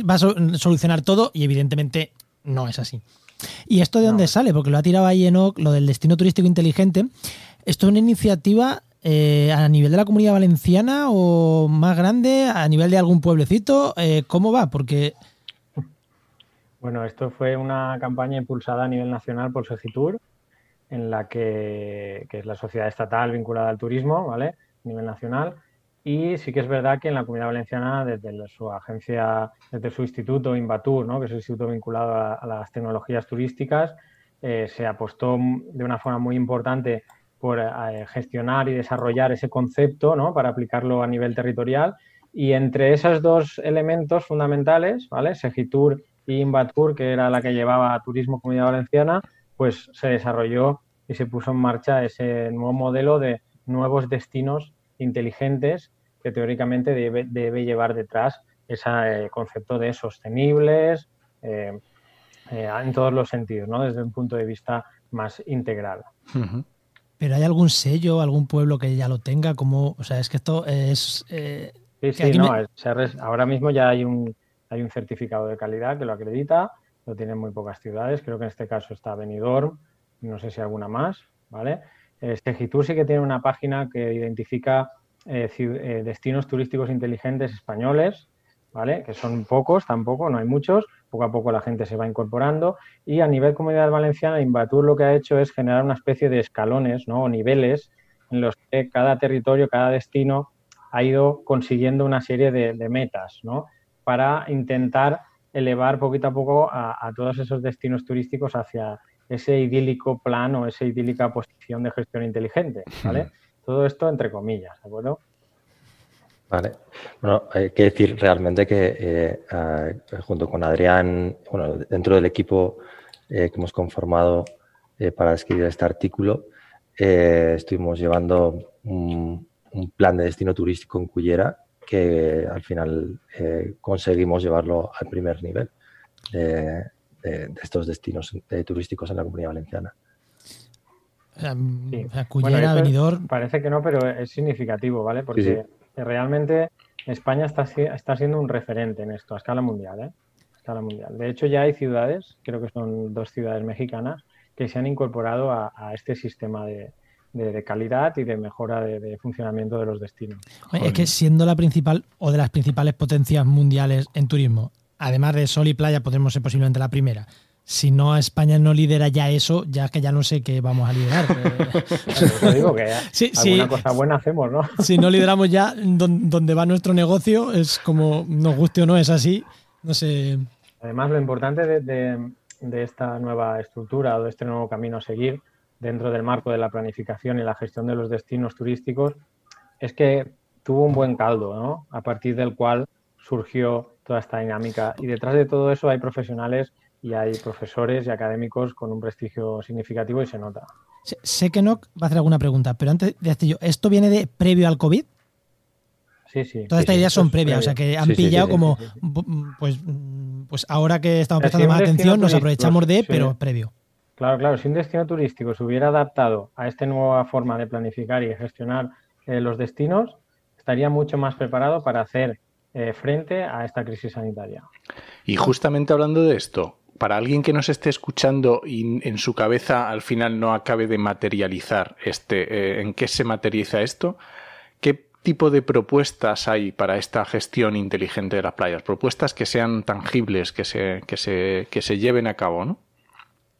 va a solucionar todo y evidentemente no es así. ¿Y esto de dónde sale? Porque lo ha tirado ahí Enoch, lo del destino turístico inteligente. ¿Esto es una iniciativa eh, a nivel de la comunidad valenciana o más grande, a nivel de algún pueblecito? Eh, ¿Cómo va? Porque... Bueno, esto fue una campaña impulsada a nivel nacional por Segitur, en la que, que es la sociedad estatal vinculada al turismo, ¿vale? A nivel nacional y sí que es verdad que en la Comunidad Valenciana, desde su agencia, desde su instituto Invatur, ¿no? que es el instituto vinculado a, las tecnologías turísticas, eh, se apostó de una forma muy importante por eh, gestionar y desarrollar ese concepto ¿no? para aplicarlo a nivel territorial. Y entre esos dos elementos fundamentales, ¿vale? Segitur y Invatur, que era la que llevaba Turismo Comunidad Valenciana, pues se desarrolló y se puso en marcha ese nuevo modelo de nuevos destinos inteligentes que teóricamente debe, llevar detrás ese eh, concepto de sostenibles eh, eh, en todos los sentidos, ¿no? desde un punto de vista más integral. pero ¿hay algún sello, algún pueblo que ya lo tenga? Como, o sea, es que esto es... Eh, sí, sí, no, ahora mismo ya hay un, hay un certificado de calidad que lo acredita, lo tienen muy pocas ciudades, creo que en este caso está Benidorm, no sé si alguna más, ¿vale? Segitur sí que tiene una página que identifica eh, eh, destinos turísticos inteligentes españoles, ¿vale? Que son pocos, tampoco, no hay muchos, poco a poco la gente se va incorporando y a nivel comunidad valenciana, Invatur lo que ha hecho es generar una especie de escalones, ¿no? O niveles en los que cada territorio, cada destino ha ido consiguiendo una serie de, metas, ¿no? Para intentar elevar poquito a poco a, todos esos destinos turísticos hacia ese idílico plan o esa idílica posición de gestión inteligente, ¿vale? Todo esto entre comillas, ¿de acuerdo? Vale. Bueno, hay que decir realmente que eh, junto con Adrián, bueno, dentro del equipo eh, que hemos conformado eh, para escribir este artículo, estuvimos llevando un, plan de destino turístico en Cullera que al final conseguimos llevarlo al primer nivel de, estos destinos turísticos en la comunidad valenciana. Benidorm... Parece que no, pero es significativo, ¿vale? Porque realmente España está, está siendo un referente en esto a escala mundial, ¿eh? escala mundial. De hecho, ya hay ciudades, creo que son dos ciudades mexicanas, que se han incorporado a, este sistema de, calidad y de mejora de, funcionamiento de los destinos. Es que siendo la principal o de las principales potencias mundiales en turismo, además de sol y playa, podremos ser posiblemente la primera si no España no lidera ya eso, ya que ya no sé qué vamos a liderar. digo que alguna cosa buena hacemos, ¿no? si no lideramos ya donde va nuestro negocio, es como nos guste o no, es así. No sé. Además, lo importante de, esta nueva estructura o de este nuevo camino a seguir dentro del marco de la planificación y la gestión de los destinos turísticos es que tuvo un buen caldo, ¿no? A partir del cual surgió toda esta dinámica. Y detrás de todo eso hay profesionales y hay profesores y académicos con un prestigio significativo y se nota. Sé que no va a hacer alguna pregunta, pero antes de hacer yo, ¿esto viene de previo al COVID? Sí, sí. Todas estas ideas son previas, o sea que han pillado como, pues, pues ahora que estamos prestando más atención, nos aprovechamos de, pero previo. Claro, claro, si un destino turístico se hubiera adaptado a esta nueva forma de planificar y gestionar eh, los destinos, estaría mucho más preparado para hacer eh, frente a esta crisis sanitaria. Y justamente hablando de esto, para alguien que nos esté escuchando y en su cabeza al final no acabe de materializar este, eh, en qué se materializa esto, ¿qué tipo de propuestas hay para esta gestión inteligente de las playas? Propuestas que sean tangibles, que se, que se, que se lleven a cabo, ¿no?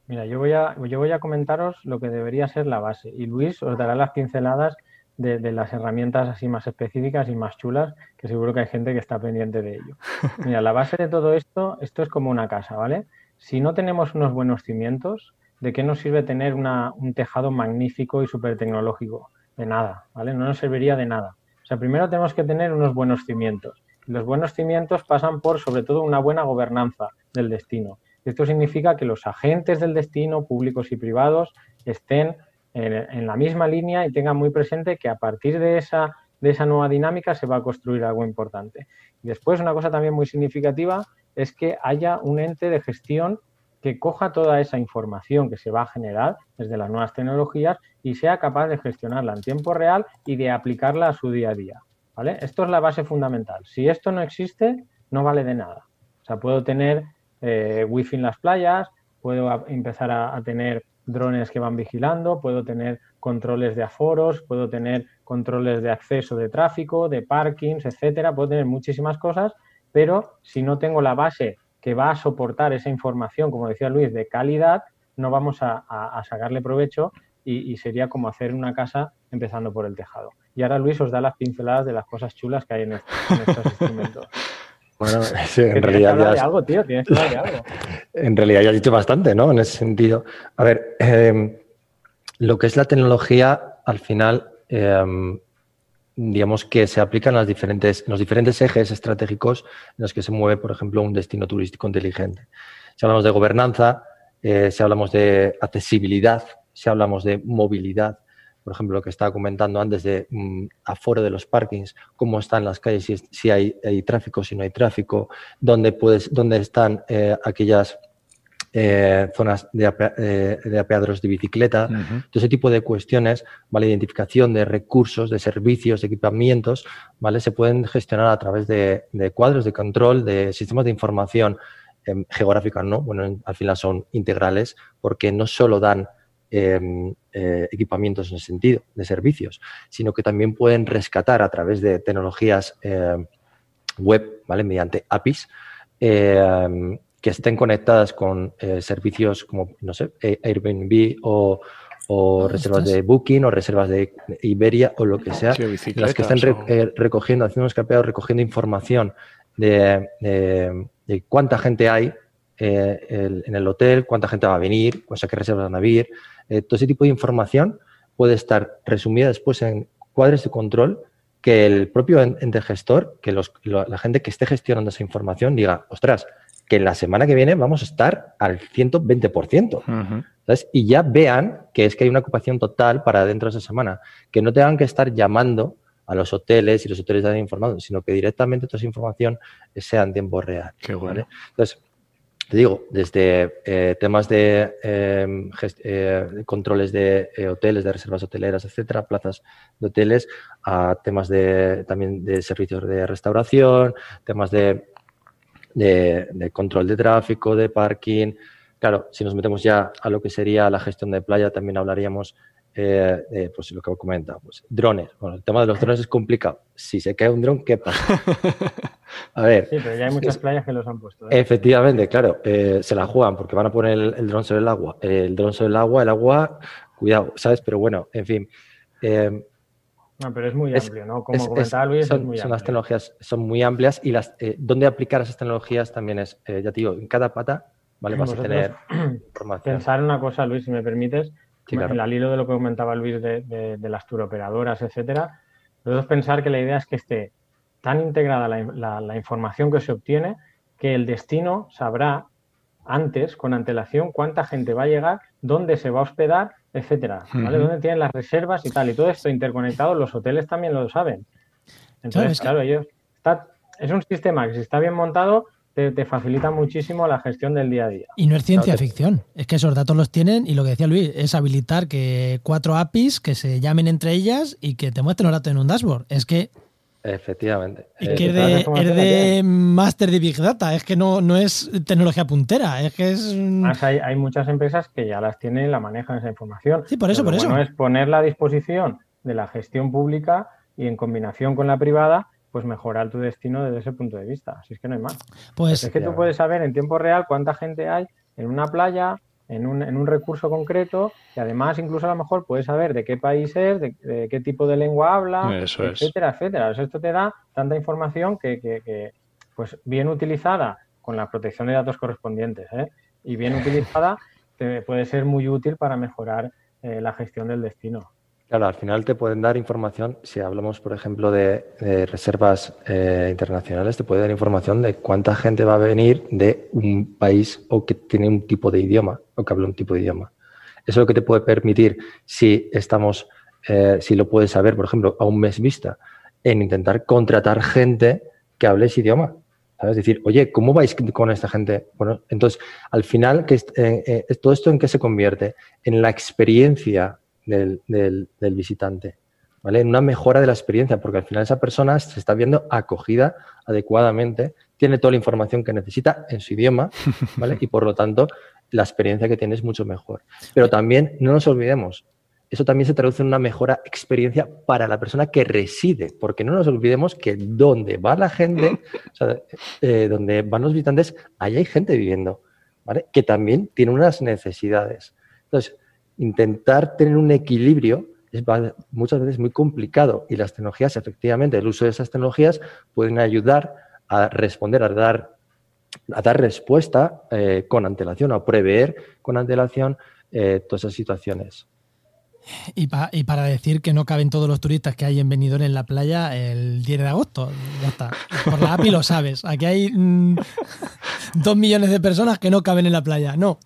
Mira, yo voy, a, yo voy a comentaros lo que debería ser la base y Luis os dará las pinceladas de, de, las herramientas así más específicas y más chulas, que seguro que hay gente que está pendiente de ello. Mira, la base de todo esto, esto es como una casa, ¿vale? si no tenemos unos buenos cimientos, ¿de qué nos sirve tener un tejado magnífico y súper tecnológico? De nada, ¿vale? No nos serviría de nada. O sea, primero tenemos que tener unos buenos cimientos. Los buenos cimientos pasan por, sobre todo, una buena gobernanza del destino. Esto significa que los agentes del destino, públicos y privados, estén en, la misma línea y tengan muy presente que a partir de esa, de esa nueva dinámica se va a construir algo importante. Después, una cosa también muy significativa es que haya un ente de gestión que coja toda esa información que se va a generar desde las nuevas tecnologías y sea capaz de gestionarla en tiempo real y de aplicarla a su día a día. ¿vale? Esto es la base fundamental. Si esto no existe, no vale de nada. O sea, puedo tener eh, wifi en las playas, puedo empezar a, tener drones que van vigilando, puedo tener controles de aforos, puedo tener controles de acceso de tráfico, de parkings, etcétera, puedo tener muchísimas cosas, pero si no tengo la base que va a soportar esa información, como decía Luis, de calidad, no vamos a, sacarle provecho y, sería como hacer una casa empezando por el tejado. Y ahora Luis os da las pinceladas de las cosas chulas que hay en, estos instrumentos. Bueno, en realidad ya has, algo, tío, tienes que de algo. En realidad ya has dicho bastante, ¿no? En ese sentido. A ver, em, lo que es la tecnología, al final, em, digamos que se aplican las diferentes, los diferentes ejes estratégicos en los que se mueve, por ejemplo, un destino turístico inteligente. Si hablamos de gobernanza, eh, si hablamos de accesibilidad, si hablamos de movilidad, por ejemplo, lo que estaba comentando antes de mm, aforo de los parkings, cómo están las calles, si, hay, tráfico, si no hay tráfico, dónde, puedes, dónde están eh, aquellas eh, zonas de, eh, de, bicicleta, todo ese tipo de cuestiones, ¿vale? Identificación de recursos, de servicios, de equipamientos, ¿vale? Se pueden gestionar a través de, cuadros de control, de sistemas de información em, geográfica, ¿no? Bueno, al final son integrales porque no solo dan em, eh, equipamientos en el sentido de servicios, sino que también pueden rescatar a través de tecnologías em, web, ¿vale? Mediante APIs, que estén conectadas con eh, servicios como, no sé, Airbnb o, ah, reservas de Booking o reservas de Iberia o lo que sea, las que estén eh, recogiendo, haciendo un escapeado, recogiendo información de, cuánta gente hay eh, en el hotel, cuánta gente va a venir, o sea, qué reservas van a venir. Todo ese tipo de información puede estar resumida después en cuadros de control que el propio ente gestor, que la gente que esté gestionando esa información diga, ostras, que la semana que viene vamos a estar al 120%. Y ya vean que es que hay una ocupación total para dentro de esa semana. Que no tengan que estar llamando a los hoteles y los hoteles están informados, sino que directamente toda esa información sea en tiempo real. Qué bueno. Entonces, te digo, desde eh, temas de em, eh, controles de eh, hoteles, de reservas hoteleras, etcétera, plazas de hoteles, a temas de también de servicios de restauración, temas de de, control de tráfico, de parking. Claro, si nos metemos ya a lo que sería la gestión de playa, también hablaríamos eh, de pues, lo que comentado, pues, drones. Bueno, el tema de los drones es complicado. Si se cae un dron, ¿qué pasa? A ver. Sí, pero ya hay muchas playas que los han puesto. ¿eh? Efectivamente, claro, eh, se la juegan porque van a poner el, dron sobre el agua. El dron sobre el agua, el agua, cuidado, ¿sabes? Pero bueno, en fin. No, pero es muy amplio, ¿no? Como comentaba Luis, son, es muy son las tecnologías son muy amplias y las eh, dónde aplicar esas tecnologías también es, eh, ya te digo, en cada pata, ¿vale? Vas a tener información. Pensar una cosa, Luis, si me permites, en el hilo de lo que comentaba Luis de, de, las turoperadoras, etcétera, debemos pensar que la idea es que esté tan integrada la, la información que se obtiene que el destino sabrá antes, con antelación, cuánta gente va a llegar, dónde se va a hospedar etcétera, ¿vale? ¿Dónde tienen las reservas y tal? Y todo esto interconectado, los hoteles también lo saben. Entonces, claro, ellos está, es un sistema que si está bien montado te, facilita muchísimo la gestión del día a día. Y no es ciencia ficción, es que esos datos los tienen y lo que decía Luis es habilitar que cuatro APIs que se llamen entre ellas y que te muestren los datos en un dashboard. Es que Efectivamente. Y que es de, es de máster de Big Data, es que no, no es tecnología puntera, es que es... hay, hay, muchas empresas que ya las tienen, la manejan esa información. Sí, por eso, por eso. es ponerla a disposición de la gestión pública y en combinación con la privada, pues mejorar tu destino desde ese punto de vista. Así es que no hay más. Pues, es que tú puedes saber en tiempo real cuánta gente hay en una playa, en un, en un, recurso concreto y además incluso a lo mejor puedes saber de qué país es, de, qué tipo de lengua habla, etcétera, etcétera. esto te da tanta información que, que, pues bien utilizada con la protección de datos correspondientes ¿eh? y bien utilizada te puede ser muy útil para mejorar eh, la gestión del destino. Claro, al final te pueden dar información, si hablamos, por ejemplo, de, reservas eh, internacionales, te puede dar información de cuánta gente va a venir de un país o que tiene un tipo de idioma o que habla un tipo de idioma. Eso es lo que te puede permitir, si estamos, eh, si lo puedes saber, por ejemplo, a un mes vista, en intentar contratar gente que hable ese idioma. ¿Sabes? Decir, oye, ¿cómo vais con esta gente? Bueno, entonces, al final, eh, ¿todo esto en qué se convierte? En la experiencia del, visitante. ¿Vale? En una mejora de la experiencia, porque al final esa persona se está viendo acogida adecuadamente, tiene toda la información que necesita en su idioma, ¿vale? Y por lo tanto, la experiencia que tiene es mucho mejor. Pero también, no nos olvidemos, eso también se traduce en una mejora experiencia para la persona que reside, porque no nos olvidemos que donde va la gente, eh, donde van los visitantes, ahí hay gente viviendo, ¿vale? Que también tiene unas necesidades. Entonces, intentar tener un equilibrio es muchas veces muy complicado y las tecnologías, efectivamente, el uso de esas tecnologías pueden ayudar a responder, a dar, a dar respuesta eh, con antelación, a prever con antelación eh, todas esas situaciones. Y, y, para decir que no caben todos los turistas que hay en en la playa el 10 de agosto, ya está. Por la API lo sabes. Aquí hay mm, dos millones de personas que no caben en la playa. No.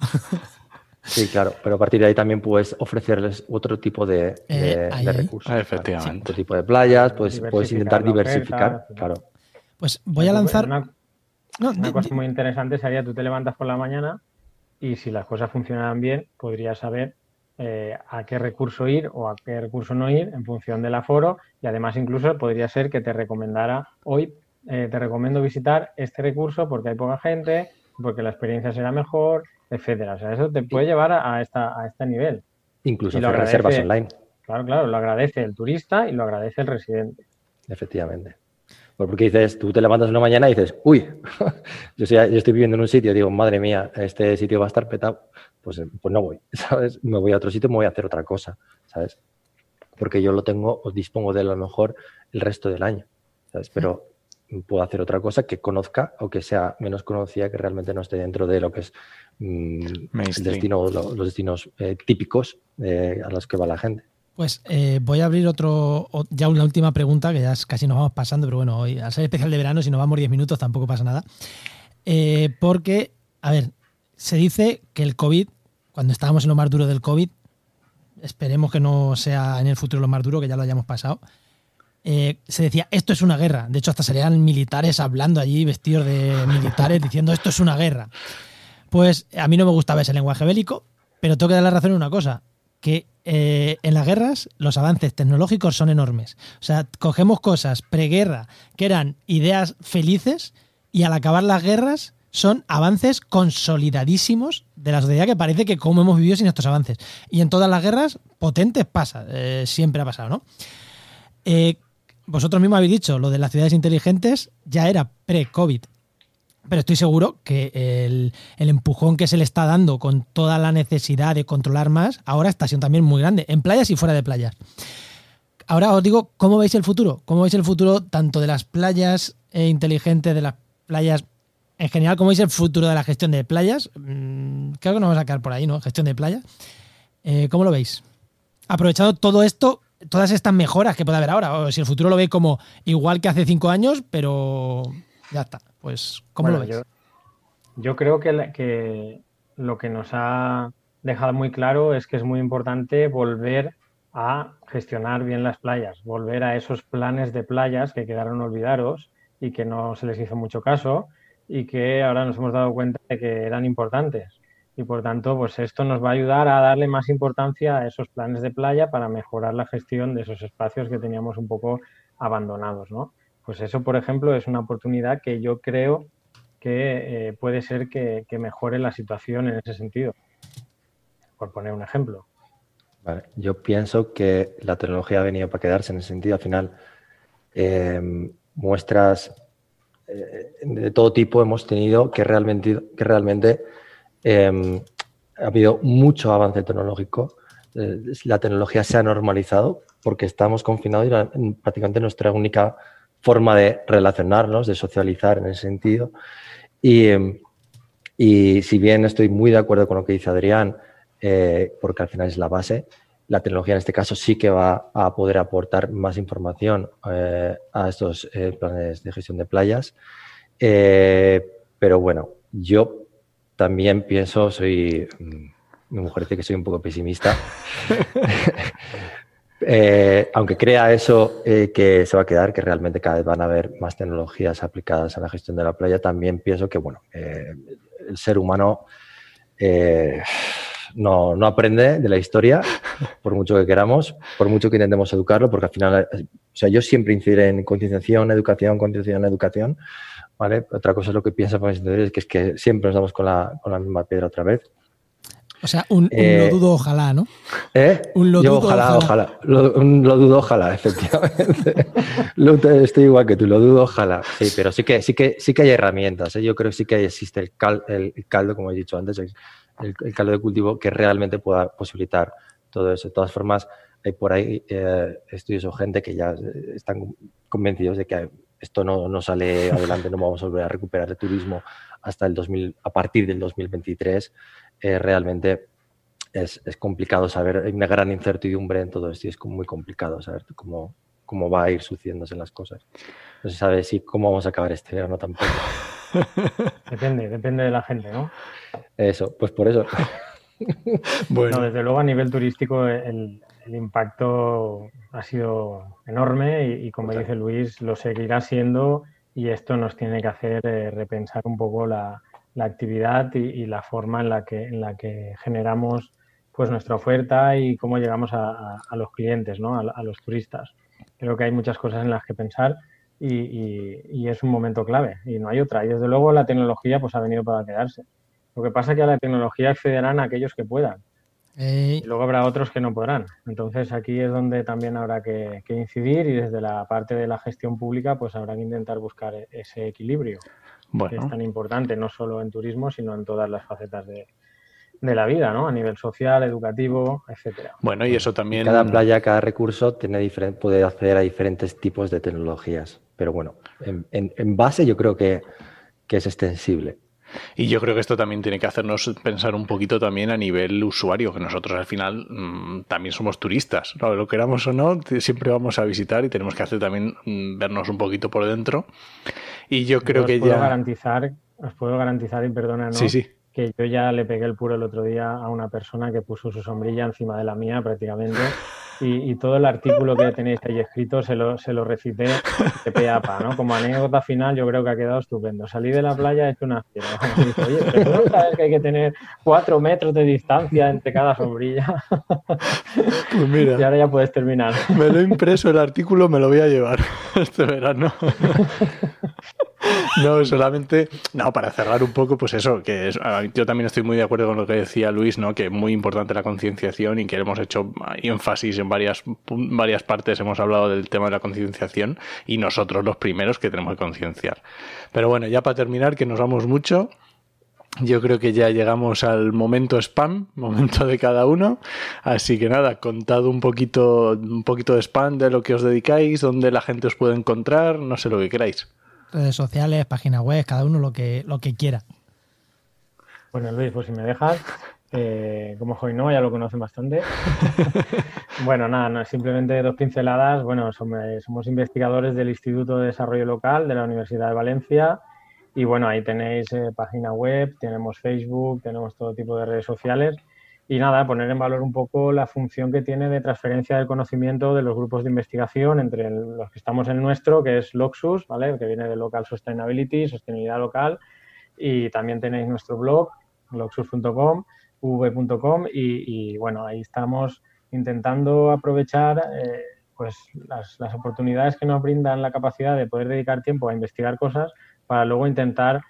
Sí, claro, pero a partir de ahí también puedes ofrecerles otro tipo de, eh, recursos. Ah, efectivamente. otro tipo de playas, pues puedes intentar diversificar, claro. Pues voy a lanzar... Una, cosa muy interesante sería, tú te levantas por la mañana y si las cosas funcionan bien, podrías saber eh, a qué recurso ir o a qué recurso no ir en función del aforo y además incluso podría ser que te recomendara hoy eh, te recomiendo visitar este recurso porque hay poca gente, porque la experiencia será mejor, etcétera. O sea, eso te puede llevar a, esta, a este nivel. Incluso hacer reservas online. Claro, claro, lo agradece el turista y lo agradece el residente. Efectivamente. Porque dices, tú te levantas una mañana y dices, uy, yo, estoy viviendo en un sitio, digo, madre mía, este sitio va a estar petado, pues, pues no voy, ¿sabes? Me voy a otro sitio, me voy a hacer otra cosa, ¿sabes? Porque yo lo tengo, os dispongo de lo mejor el resto del año, ¿sabes? Pero puedo hacer otra cosa que conozca o que sea menos conocida, que realmente no esté dentro de lo que es mm, el destino, los destinos eh, típicos eh, a los que va la gente. Pues eh, voy a abrir otro, ya una última pregunta, que ya casi nos vamos pasando, pero bueno, hoy al ser especial de verano, si nos vamos 10 minutos tampoco pasa nada. porque, a ver, se dice que el COVID, cuando estábamos en lo más duro del COVID, esperemos que no sea en el futuro lo más duro, que ya lo hayamos pasado, eh, se decía, esto es una guerra. De hecho, hasta salían militares hablando allí, vestidos de militares, diciendo, esto es una guerra. Pues a mí no me gustaba ese lenguaje bélico, pero tengo que dar la razón en una cosa, que eh, en las guerras los avances tecnológicos son enormes. O sea, cogemos cosas preguerra que eran ideas felices y al acabar las guerras son avances consolidadísimos de la sociedad que parece que como hemos vivido sin estos avances. Y en todas las guerras potentes pasa, eh, siempre ha pasado, ¿no? Vosotros mismos habéis dicho, lo de las ciudades inteligentes ya era pre-COVID. Pero estoy seguro que el, empujón que se le está dando con toda la necesidad de controlar más, ahora está siendo también muy grande, en playas y fuera de playas. Ahora os digo, ¿cómo veis el futuro? ¿Cómo veis el futuro tanto de las playas eh, inteligentes, de las playas en general? ¿Cómo veis el futuro de la gestión de playas? Mm, creo que nos vamos a quedar por ahí, ¿no? Gestión de playas. Eh, ¿Cómo lo veis? Aprovechando todo esto todas estas mejoras que puede haber ahora. O si el futuro lo ve como igual que hace cinco años, pero ya está. Pues, ¿cómo lo ves? Yo, creo que, que lo que nos ha dejado muy claro es que es muy importante volver a gestionar bien las playas, volver a esos planes de playas que quedaron olvidados y que no se les hizo mucho caso y que ahora nos hemos dado cuenta de que eran importantes y por tanto, pues esto nos va a ayudar a darle más importancia a esos planes de playa para mejorar la gestión de esos espacios que teníamos un poco abandonados, ¿no? Pues eso, por ejemplo, es una oportunidad que yo creo que eh, puede ser que, mejore la situación en ese sentido, por poner un ejemplo. Yo pienso que la tecnología ha venido para quedarse en ese sentido. Al final, eh, muestras eh, de todo tipo hemos tenido que realmente, que realmente Em, ha habido mucho avance tecnológico. Eh, la tecnología se ha normalizado porque estamos confinados y prácticamente nuestra única forma de relacionarnos, de socializar en ese sentido. Y, em, y si bien estoy muy de acuerdo con lo que dice Adrián, eh, porque al final es la base, la tecnología en este caso sí que va a poder aportar más información eh, a estos planes de gestión de playas. pero bueno, yo también pienso, soy, mi mujer dice que soy un poco pesimista. Eh, aunque crea eso eh, que se va a quedar, que realmente cada vez van a haber más tecnologías aplicadas a la gestión de la playa, también pienso que bueno, eh, el ser humano no, no, aprende de la historia, por mucho que queramos, por mucho que intentemos educarlo, porque al final, o sea, yo siempre incidiré en concienciación, educación, concienciación, educación, ¿vale? Otra cosa es lo que piensa es que es que siempre nos damos con la, con la misma piedra otra vez. O sea, un, lo dudo ojalá, ¿no? ¿Eh? Un lo dudo ojalá, ojalá. Lo, un lo dudo ojalá, efectivamente. estoy igual que tú, lo dudo ojalá. Sí, pero sí que, sí que, sí que hay herramientas. ¿eh? Yo creo que sí que existe el, el, caldo, como he dicho antes, el, el, caldo de cultivo que realmente pueda posibilitar todo eso. De todas formas, hay por ahí eh, estudios o gente que ya están convencidos de que esto no, no, sale adelante, no vamos a volver a recuperar el turismo hasta el 2000, a partir del 2023, eh, realmente es, es, complicado saber, hay una gran incertidumbre en todo esto y es muy complicado saber cómo, cómo va a ir sucediéndose las cosas. No se sabe si cómo vamos a acabar este verano tampoco. Depende, depende de la gente, ¿no? Eso, pues por eso. bueno. desde luego a nivel turístico el, el impacto ha sido enorme y, como dice Luis, lo seguirá siendo y esto nos tiene que hacer eh, repensar un poco la, la actividad y, la forma en la que, en la que generamos pues nuestra oferta y cómo llegamos a, los clientes, ¿no? a, los turistas. Creo que hay muchas cosas en las que pensar y, es un momento clave y no hay otra. Y desde luego la tecnología pues ha venido para quedarse. Lo que pasa es que a la tecnología accederán aquellos que puedan. Y luego habrá otros que no podrán. Entonces aquí es donde también habrá que, incidir y desde la parte de la gestión pública pues habrá que intentar buscar e-, ese equilibrio que es tan importante no solo en turismo sino en todas las facetas de, de la vida, ¿no? A nivel social, educativo, etcétera. Bueno, y eso también. Cada playa, cada recurso tiene puede acceder a diferentes tipos de tecnologías. Pero bueno, en, base yo creo que, es extensible. Y yo creo que esto también tiene que hacernos pensar un poquito también a nivel usuario, que nosotros al final mm, también somos turistas, ¿no? lo queramos o no, siempre vamos a visitar y tenemos que hacer también mm, vernos un poquito por dentro. Y yo creo que puedo ya... Garantizar, os puedo garantizar, y perdona, ¿no? Sí, sí que yo ya le pegué el puro el otro día a una persona que puso su sombrilla encima de la mía prácticamente y, todo el artículo que tenéis ahí escrito se lo, se lo recité de peapa, ¿no? Como anécdota final yo creo que ha quedado estupendo. Salí de la playa, he hecho una fiera. Oye, pero no sabes que hay que tener cuatro metros de distancia entre cada sombrilla. Pues mira. Y ahora ya puedes terminar. Me lo he impreso el artículo, me lo voy a llevar este verano. No, solamente, no, para cerrar un poco, pues eso, que yo también estoy muy de acuerdo con lo que decía Luis, ¿no? Que muy importante la concienciación y que hemos hecho énfasis en varias, varias partes, hemos hablado del tema de la concienciación y nosotros los primeros que tenemos que concienciar. Pero bueno, ya para terminar, que nos vamos mucho. Yo creo que ya llegamos al momento spam, momento de cada uno. Así que nada, contad un poquito, un poquito de spam de lo que os dedicáis, dónde la gente os puede encontrar, no sé lo que queráis redes sociales, página web, cada uno lo que, lo que quiera. Bueno, Luis, pues si me dejas, eh, como no ya lo conocen bastante. bueno, nada, simplemente dos pinceladas. Bueno, somos, investigadores del Instituto de Desarrollo Local de la Universidad de Valencia. Y bueno, ahí tenéis eh, página web, tenemos Facebook, tenemos todo tipo de redes sociales. Y nada, poner en valor un poco la función que tiene de transferencia del conocimiento de los grupos de investigación entre los que estamos en nuestro, que es Loxus, ¿vale? que viene de Local Sustainability, sostenibilidad local. Y también tenéis nuestro blog, loxus.com, v.com, y, bueno, ahí estamos intentando aprovechar eh, pues las, las oportunidades que nos brindan la capacidad de poder dedicar tiempo a investigar cosas para luego intentar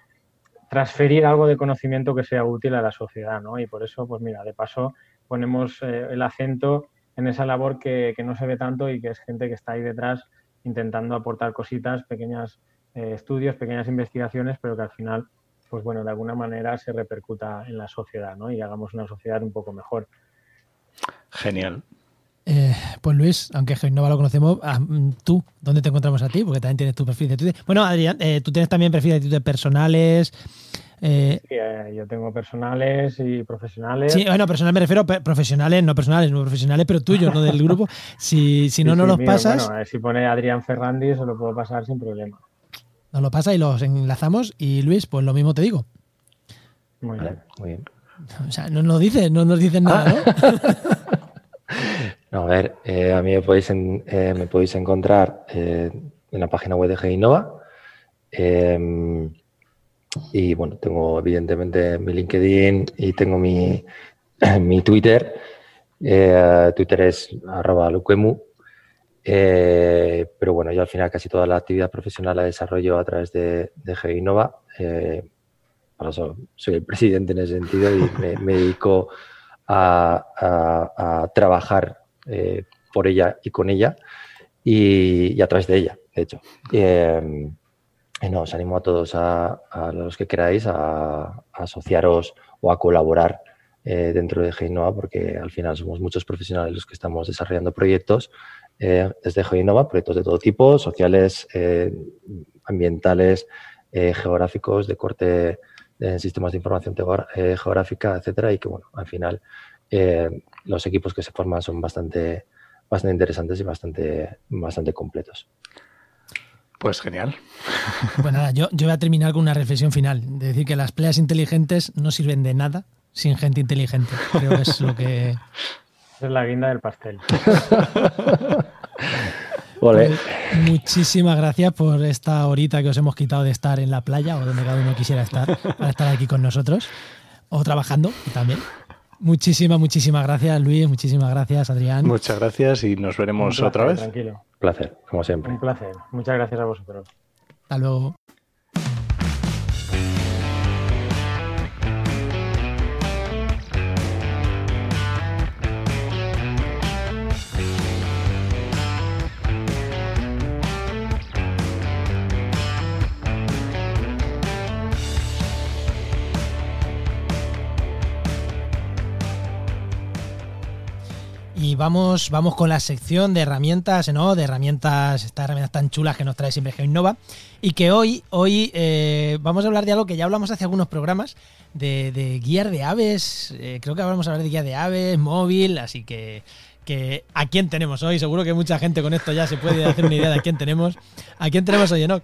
transferir algo de conocimiento que sea útil a la sociedad, ¿no? Y por eso, pues mira, de paso ponemos eh, el acento en esa labor que, no se ve tanto y que es gente que está ahí detrás intentando aportar cositas, pequeños eh, estudios, pequeñas investigaciones, pero que al final, pues bueno, de alguna manera se repercuta en la sociedad, ¿no? Y hagamos una sociedad un poco mejor. Genial. Eh, pues Luis, aunque no lo conocemos, ah, tú, ¿dónde te encontramos a ti? Porque también tienes tu perfil de Twitter. Bueno, Adrián, eh, tú tienes también perfil de Twitter personales. Eh, sí, yo tengo personales y profesionales. Sí, bueno, personal me refiero a profesionales, no personales, no profesionales, pero tuyos, no del grupo. Si, si no, no los pasas. Bueno, si pone Adrián Ferrandis, se lo puedo pasar sin problema. Nos lo pasa y los enlazamos. Y Luis, pues lo mismo te digo. Muy bien. Muy bien. O sea, no nos dices, no nos dices nada, ¿no? No, a ver, eh, a mí me podéis, eh, me podéis encontrar eh, en la página web de G-Innova. Em, y bueno, tengo evidentemente mi LinkedIn y tengo mi, mi Twitter. Twitter es arroba luquemu. pero bueno, yo al final casi toda la actividad profesional la desarrollo a través de, de G-Innova. soy el presidente en ese sentido y me, me dedico a, trabajar eh, por ella y con ella y, a través de ella, de hecho. Eh, no, os animo a todos, a, los que queráis, a, asociaros o a colaborar eh, dentro de Geinova, porque al final somos muchos profesionales los que estamos desarrollando proyectos desde Geinova, proyectos de todo tipo, sociales, ambientales, geográficos, de corte en sistemas de información eh, geográfica, etcétera, y que bueno, al final eh, los equipos que se forman son bastante, bastante interesantes y bastante, bastante completos. Pues genial. Pues nada, yo, yo voy a terminar con una reflexión final, de decir que las playas inteligentes no sirven de nada sin gente inteligente. Creo que es lo que... Es la guinda del pastel. Ole. Pues, muchísimas gracias por esta horita que os hemos quitado de estar en la playa o donde cada uno quisiera estar, para estar aquí con nosotros o trabajando también. Muchísimas, muchísimas gracias, Luis. Muchísimas gracias, Adrián. Muchas gracias y nos veremos Un placer, otra vez. Tranquilo. Placer, como siempre. Un placer. Muchas gracias a vosotros. Hasta luego. Vamos, vamos con la sección de herramientas, ¿no? De herramientas, estas herramientas tan chulas que nos trae siempre GeoInnova. Y que hoy, hoy eh, vamos a hablar de algo que ya hablamos hace algunos programas, de, de de aves. eh, creo que vamos a hablar de guía de aves, móvil, así que, que ¿a quién tenemos hoy? Seguro que mucha gente con esto ya se puede hacer una idea de a quién tenemos. ¿A quién tenemos hoy, Enoch?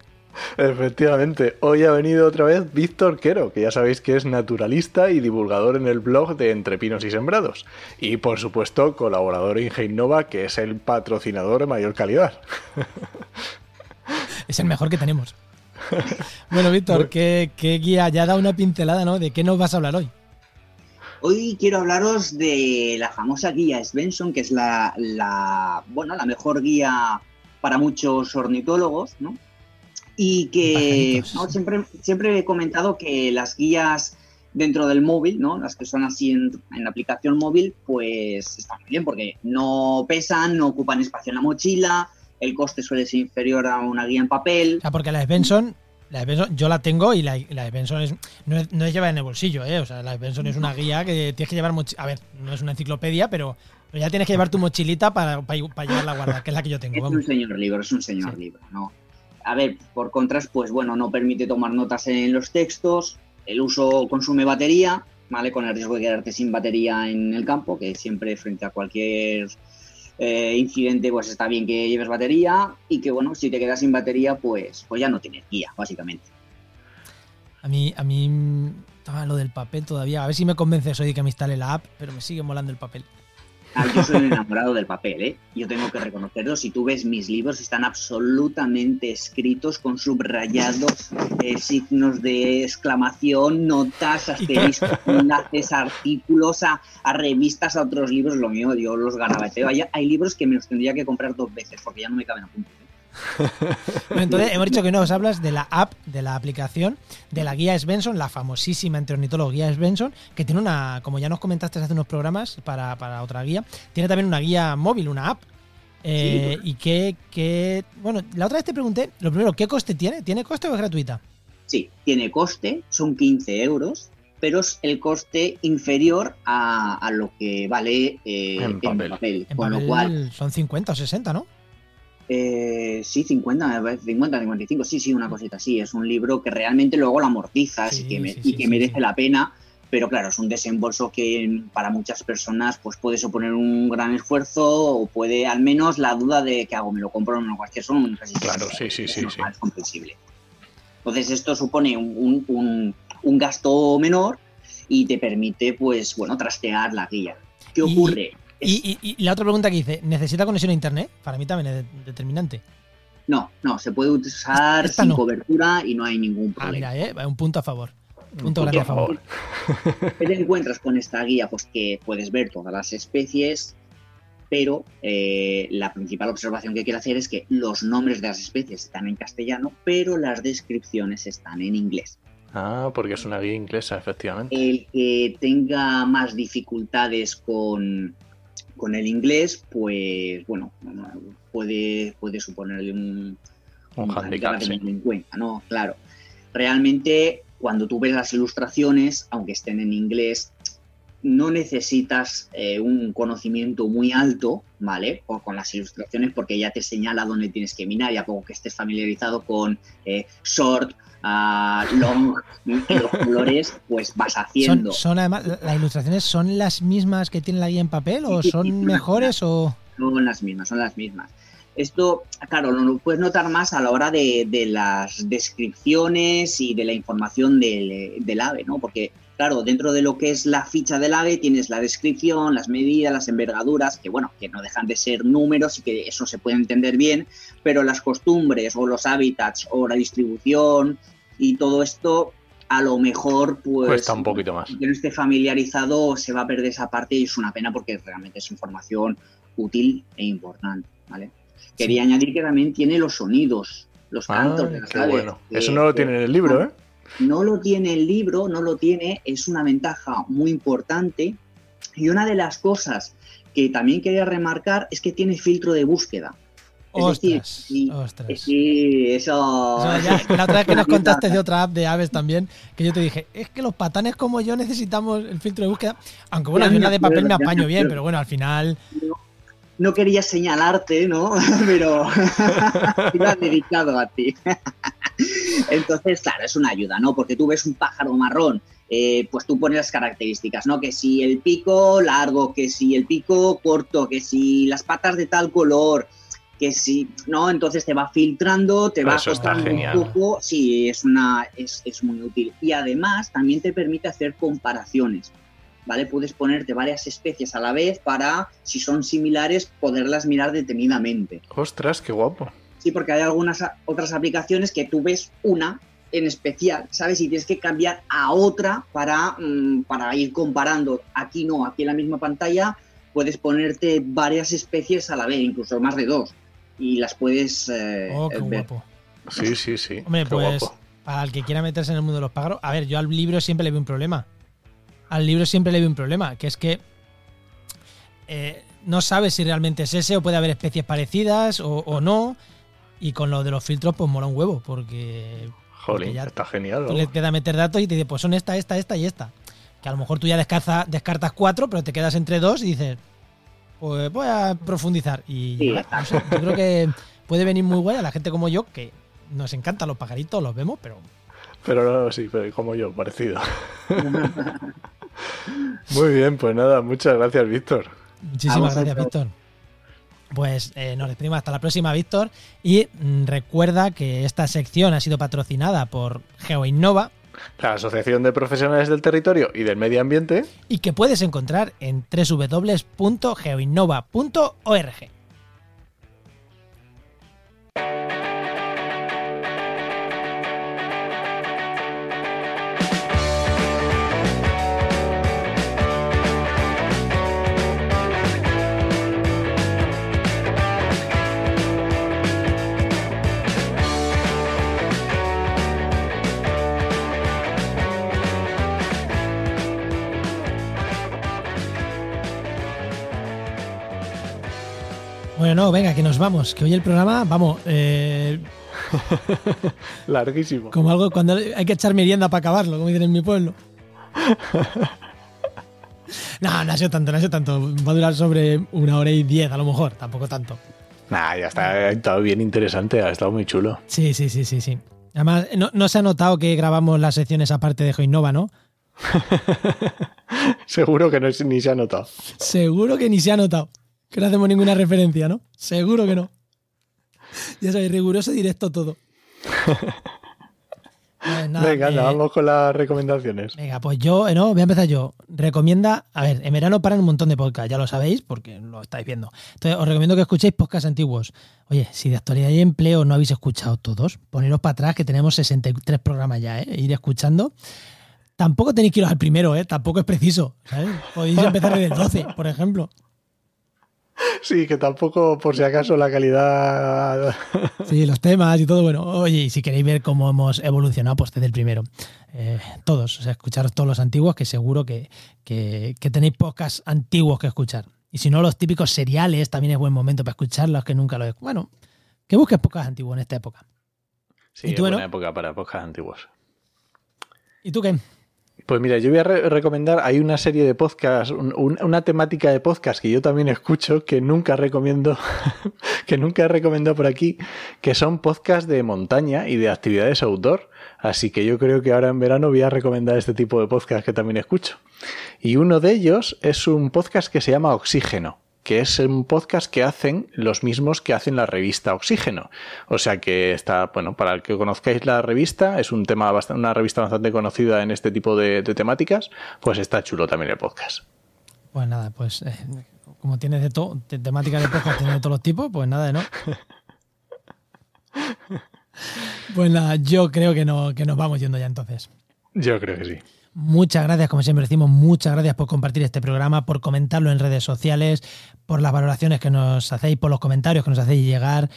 Efectivamente, hoy ha venido otra vez Víctor Quero, que ya sabéis que es naturalista y divulgador en el blog de Entre Pinos y Sembrados. Y por supuesto, colaborador en Geinova, que es el patrocinador de mayor calidad. Es el mejor que tenemos. Bueno, Víctor, ¿qué, qué guía? Ya da una pincelada, ¿no? ¿De qué nos vas a hablar hoy? Hoy quiero hablaros de la famosa guía Svensson, que es la, la, bueno, la mejor guía para muchos ornitólogos, ¿no? Y que siempre, siempre he comentado que las guías dentro del móvil, ¿no? Las que son así en, en la aplicación móvil, pues están muy bien porque no pesan, no ocupan espacio en la mochila, el coste suele ser inferior a una guía en papel. O sea, porque la Svensson, la Svensson yo la tengo y la, la Svensson es, no, es, no es llevar en el bolsillo, ¿eh? O sea, la Svensson es una guía que tienes que llevar... A ver, no es una enciclopedia, pero, pero ya tienes que llevar tu mochilita para, para, para llevarla a guardar, que es la que yo tengo. Es un señor libro, es un señor Sí. libro, ¿no? A ver, por contras, pues bueno, no permite tomar notas en los textos, el uso consume batería, ¿vale? Con el riesgo de quedarte sin batería en el campo, que siempre frente a cualquier eh, incidente, pues está bien que lleves batería y que bueno, si te quedas sin batería, pues, pues ya no tienes guía, básicamente. A mí, a mí mm, lo del papel todavía. A ver si me convences hoy de que me instale la app, pero me sigue molando el papel. Ah, yo soy un enamorado del papel, ¿eh? Yo tengo que reconocerlo. Si tú ves mis libros, están absolutamente escritos con subrayados, eh, signos de exclamación, notas, asteriscos, enlaces, artículos a, a revistas, a otros libros. Lo mío, yo los garabateo. Hay, hay libros que me los tendría que comprar dos veces porque ya no me caben apuntes. ¿eh? Bueno, entonces, hemos dicho que no os hablas de la app, de la aplicación, de la guía Svensson, la famosísima entre ornitólogos guía Svensson, que tiene una, como ya nos comentaste hace unos programas para, para otra guía, tiene también una guía móvil, una app. Eh, y que, que, bueno, la otra vez te pregunté, lo primero, ¿qué coste tiene? ¿Tiene coste o es gratuita? Sí, tiene coste, son 15 euros, pero es el coste inferior a, a lo que vale eh, En papel. En Con lo cual, son 50 o 60, ¿no? Eh, sí, 50, me parece, 50, 55, sí, sí, una cosita así. Es un libro que realmente luego lo amortizas Sí, y que, me- sí, y sí, que sí, merece la pena, pero claro, es un desembolso que para muchas personas pues puede suponer un gran esfuerzo o puede al menos la duda de que hago, me lo compro o no, cualquier son casi Claro, sí, sí, es sí, normal, sí. es comprensible. Entonces esto supone un, un- un- un gasto menor y te permite pues bueno trastear la guía. ¿Qué ocurre? Y, y- y la otra pregunta que hice, ¿necesita conexión a internet? Para mí también es de- determinante. No, no, se puede usar Esta sin no. cobertura y no hay ningún Ah, problema. mira, eh, un punto a favor. Punto punto grande a a favor. ¿Qué te encuentras con esta guía? Pues que puedes ver todas las especies, pero eh, la principal observación que quiero hacer es que los nombres de las especies están en castellano, pero las descripciones están en inglés. Ah, porque es una guía inglesa, efectivamente. El que tenga más dificultades con, con el inglés, pues bueno, puede, puede suponerle un, Un un handicap, sí. en cuenta, ¿no? Claro. Realmente, cuando tú ves las ilustraciones, aunque estén en inglés, no necesitas eh, un conocimiento muy alto, ¿vale? O con las ilustraciones, porque ya te señala dónde tienes que minar, y a poco que estés familiarizado con eh, short, ah, long, y los colores, pues vas haciendo. son además, las ilustraciones son las mismas que tiene la guía en papel o son mejores o Son las mismas, son las mismas. Esto, claro, lo lo puedes notar más a la hora de, de las descripciones y de la información del, del ave, ¿no? Porque claro, dentro de lo que es la ficha del ave tienes la descripción, las medidas, las envergaduras, que bueno, que no dejan de ser números y que eso se puede entender bien, pero las costumbres o los hábitats o la distribución y todo esto a lo mejor pues Cuesta un poquito más. que no esté familiarizado se va a perder esa parte y es una pena porque realmente es información útil e importante, ¿vale? Quería añadir que también tiene los sonidos, los Ah, cantos de las qué aves, bueno. Eso no lo tiene en el libro, ¿eh? No lo tiene el libro, no lo tiene, es una ventaja muy importante. Y una de las cosas que también quería remarcar es que tiene filtro de búsqueda. Es Ostras, sí, ostras. Sí, eso. Ya, la otra vez que nos contaste de otra app de aves también, que yo te dije, es que los patanes como yo necesitamos el filtro de búsqueda. Aunque bueno, yo la de papel me apaño bien, pero bueno, al final. No quería señalarte, ¿no? Pero iba dedicado a ti. Entonces, claro, es una ayuda, ¿no? Porque tú ves un pájaro marrón, eh, pues tú pones las características, ¿no? Que si el pico largo, que si el pico corto, que si las patas de tal color, que si, ¿no? Entonces te va filtrando, te va Eso está acotando genial. un poco. Sí, es, una, es, es muy útil. Y además también te permite hacer comparaciones. ¿Vale? Puedes ponerte varias especies a la vez para, si son similares, poderlas mirar detenidamente. Ostras, qué guapo. Sí, porque hay algunas otras aplicaciones que tú ves una en especial, ¿sabes? Y tienes que cambiar a otra para, mm, para ir comparando. Aquí no, aquí en la misma pantalla puedes ponerte varias especies a la vez, incluso más de dos. Y las puedes eh, Oh, qué ver. guapo. Sí, sí, sí. Hombre, qué pues guapo. para el que quiera meterse en el mundo de los pájaros, a ver, yo al libro siempre le veo un problema. Al libro siempre le veo un problema, que es que eh, no sabes si realmente es ese o puede haber especies parecidas o, o no. Y con lo de los filtros, pues mola un huevo, porque Jolín, ya- está genial. le queda meter datos y te dice, pues son esta, esta, esta y esta. Que a lo mejor tú ya descarta- descartas cuatro, pero te quedas entre dos y dices, pues voy a profundizar. Y Sí, ya, no sé, yo creo que puede venir muy guay a la gente como yo, que nos encantan los pajaritos, los vemos, pero Pero no, sí, pero como yo, parecido. Muy bien, pues nada, muchas gracias, Víctor. muchísimas gracias, Víctor. Pues eh, nos despedimos hasta la próxima, Víctor. Y mm, recuerda que esta sección ha sido patrocinada por GeoInnova La Asociación de Profesionales del Territorio y del Medio Ambiente. y que puedes encontrar en www.geoinnova.org. Bueno, no, venga, que nos vamos. Que hoy el programa, vamos, eh, Larguísimo. como algo cuando hay que echar merienda para acabarlo, como dicen en mi pueblo. No, no ha sido tanto, no ha sido tanto. Va a durar sobre una hora y diez, a lo mejor, tampoco tanto. Nah, ya está, ha estado bien interesante, ha estado muy chulo. Sí, sí, sí, sí, sí. Además, no, no se ha notado que grabamos las secciones aparte de Joinova, ¿no? Seguro que no, ni se ha notado. Seguro que ni se ha notado. Que no hacemos ninguna referencia, ¿no? Seguro que no. Ya sabéis, riguroso directo todo. Pues nada, Venga, eh, vamos con las recomendaciones. Venga, pues yo, eh, no, voy a empezar yo. Recomienda, a ver, en verano paran un montón de podcasts, ya lo sabéis, porque lo estáis viendo. Entonces, os recomiendo que escuchéis podcasts antiguos. Oye, si de actualidad y empleo no habéis escuchado todos, poneros para atrás, que tenemos 63 programas ya, ¿eh? Ir escuchando. Tampoco tenéis que iros al primero, ¿eh? Tampoco es preciso, ¿sabes? Podéis empezar desde el 12, por ejemplo. Sí, que tampoco, por si acaso, la calidad. Sí, los temas y todo. Bueno, oye, y si queréis ver cómo hemos evolucionado, pues desde el primero. Eh, todos, o sea, escucharos todos los antiguos, que seguro que, que- que tenéis podcasts antiguos que escuchar. Y si no, los típicos seriales también es buen momento para escucharlos, que nunca lo he. Bueno, que busques podcasts antiguos en esta época. Sí, ¿Y es buena Eno? época para podcasts antiguos. ¿Y tú qué? Pues mira, yo voy a re- recomendar, hay una serie de podcasts, un- un- una temática de podcast que yo también escucho, que nunca recomiendo, que nunca he recomendado por aquí, que son podcasts de montaña y de actividades outdoor. Así que yo creo que ahora en verano voy a recomendar este tipo de podcast que también escucho. Y uno de ellos es un podcast que se llama Oxígeno. Que es un podcast que hacen los mismos que hacen la revista Oxígeno. O sea que está, bueno, para el que conozcáis la revista, es un tema bastante, una revista bastante conocida en este tipo de, temáticas, pues está chulo también el podcast. Pues nada, pues eh, como tienes de todo, temáticas de podcast tiene de todos los tipos, pues nada, ¿no? Pues nada, yo creo que, no, que nos vamos yendo ya entonces. Yo creo que sí. Muchas gracias, como siempre decimos, muchas gracias por compartir este programa, por comentarlo en redes sociales, por las valoraciones que nos hacéis, por los comentarios que nos hacéis llegar.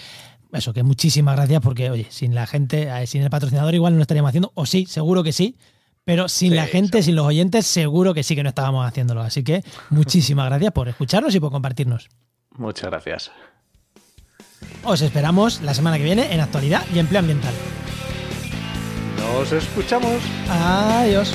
Eso, que muchísimas gracias porque, oye, sin la gente, eh, sin el patrocinador igual no lo estaríamos haciendo, o sí, seguro que sí, pero sin la gente, sin los oyentes, seguro que sí que no estábamos haciéndolo. Así que muchísimas gracias por escucharnos y por compartirnos. Muchas gracias. Os esperamos la semana que viene en actualidad y empleo ambiental. Nos escuchamos. Adiós.